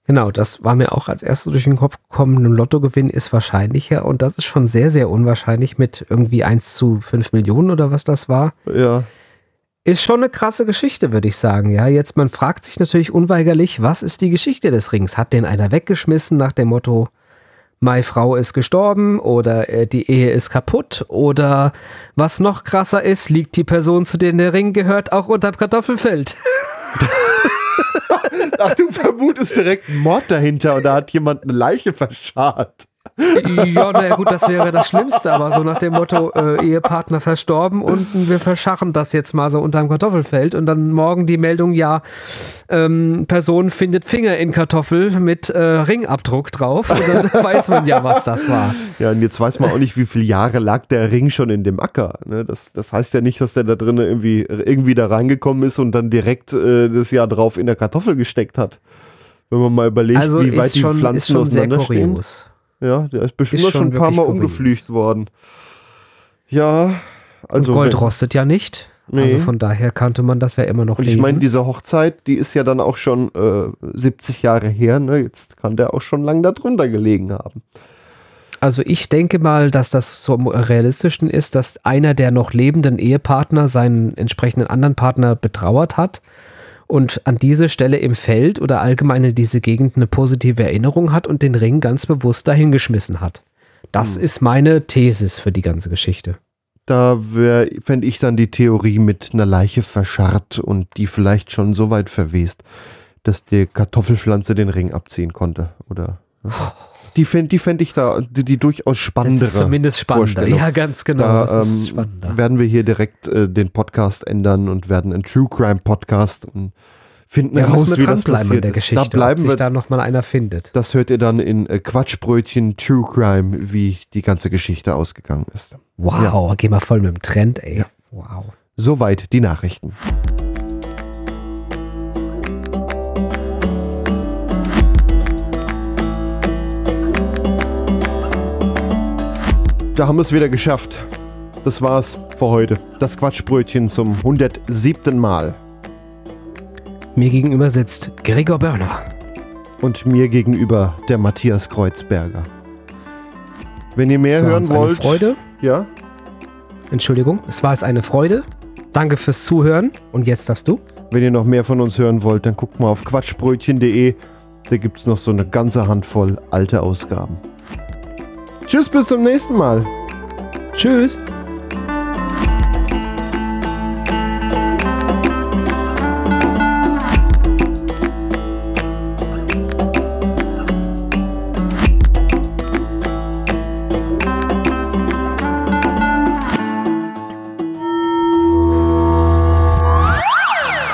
Genau, das war mir auch als erstes durch den Kopf gekommen. Ein Lottogewinn ist wahrscheinlicher und das ist schon sehr, sehr unwahrscheinlich mit irgendwie 1 zu 5 Millionen oder was das war. Ja. Ist schon eine krasse Geschichte, würde ich sagen. Ja, jetzt man fragt sich natürlich unweigerlich, was ist die Geschichte des Rings? Hat den einer weggeschmissen nach dem Motto, meine Frau ist gestorben oder äh, die Ehe ist kaputt oder was noch krasser ist, liegt die Person, zu der der Ring gehört, auch unterm Kartoffelfeld. Ach, du vermutest direkt einen Mord dahinter da hat jemand eine Leiche verscharrt. Ja, naja, gut, das wäre das Schlimmste, aber so nach dem Motto, äh, Ehepartner verstorben und wir verscharren das jetzt mal so unterm Kartoffelfeld und dann morgen die Meldung, ja, ähm, Person findet Finger in Kartoffel mit äh, Ringabdruck drauf und dann weiß man ja, was das war. Ja, und jetzt weiß man auch nicht, wie viele Jahre lag der Ring schon in dem Acker. Ne? Das, das heißt ja nicht, dass der da drin irgendwie, irgendwie da reingekommen ist und dann direkt äh, das Jahr drauf in der Kartoffel gesteckt hat. Wenn man mal überlegt, Also wie weit ist die schon, ist Pflanzen schon sehr kurios. Ja, der ist bestimmt Ist schon schon ein paar Mal umgeflücht worden. Ja, also. und Gold wenn- rostet ja nicht. Nee. Also von daher kannte man das ja immer noch Und ich lesen. meine, diese Hochzeit, die ist ja dann auch schon äh, 70 Jahre her, ne? Jetzt kann der auch schon lang da drunter gelegen haben. Also ich denke mal, dass das so am realistischen ist, dass einer der noch lebenden Ehepartner seinen entsprechenden anderen Partner betrauert hat und an diese Stelle im Feld oder allgemein in diese Gegend eine positive Erinnerung hat und den Ring ganz bewusst dahingeschmissen hat. Das Hm. ist meine Thesis für die ganze Geschichte. Da fände ich dann die Theorie mit einer Leiche verscharrt und die vielleicht schon so weit verwest, dass die Kartoffelpflanze den Ring abziehen konnte. Oder ne? die fände die fänd ich da die, die durchaus spannendere. Das ist zumindest spannender. Ja, ganz genau. Da das ist ähm, spannender. werden wir hier direkt äh, den Podcast ändern und werden einen True Crime Podcast und finden Ja, heraus, wie das passiert der ist. Geschichte, Da ob bleiben sich wir da noch mal einer findet. das hört ihr dann in äh, Quatschbrötchen True Crime, wie die ganze Geschichte ausgegangen ist. Wow, Ja. geh mal voll mit dem Trend, ey. Wow. Soweit die Nachrichten. Da haben wir es wieder geschafft. Das war's für heute. Das Quatschbrötchen zum 107. Mal. Mir gegenüber sitzt Gregor Börner. Und mir gegenüber der Matthias Kreuzberger. Wenn ihr mehr Es war hören uns eine wollt. Freude. Ja? Entschuldigung, es war jetzt eine Freude. Danke fürs Zuhören. Und jetzt darfst du. Wenn ihr noch mehr von uns hören wollt, dann guckt mal auf quatschbrötchen.de. Da gibt es noch so eine ganze Handvoll alte Ausgaben. Tschüss, bis zum nächsten Mal. Tschüss.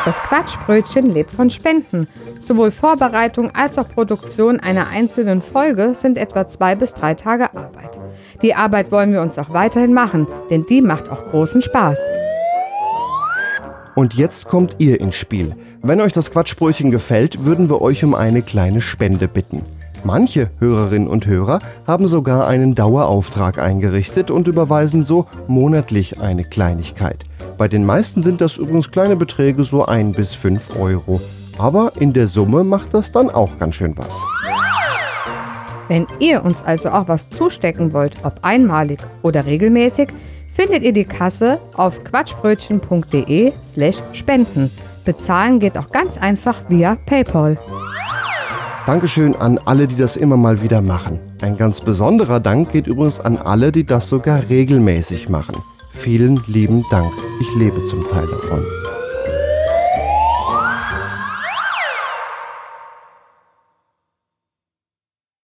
Das Quatschbrötchen lebt von Spenden. Sowohl Vorbereitung als auch Produktion einer einzelnen Folge sind etwa zwei bis drei Tage Arbeit. Die Arbeit wollen wir uns auch weiterhin machen, denn die macht auch großen Spaß. Und jetzt kommt ihr ins Spiel. Wenn euch das Quatschbrötchen gefällt, würden wir euch um eine kleine Spende bitten. Manche Hörerinnen und Hörer haben sogar einen Dauerauftrag eingerichtet und überweisen so monatlich eine Kleinigkeit. Bei den meisten sind das übrigens kleine Beträge, so 1 bis 5 Euro. Aber in der Summe macht das dann auch ganz schön was. Wenn ihr uns also auch was zustecken wollt, ob einmalig oder regelmäßig, findet ihr die Kasse auf quatschbrötchen.de slash spenden. Bezahlen geht auch ganz einfach via PayPal. Dankeschön an alle, die das immer mal wieder machen. Ein ganz besonderer Dank geht übrigens an alle, die das sogar regelmäßig machen. Vielen lieben Dank. Ich lebe zum Teil davon.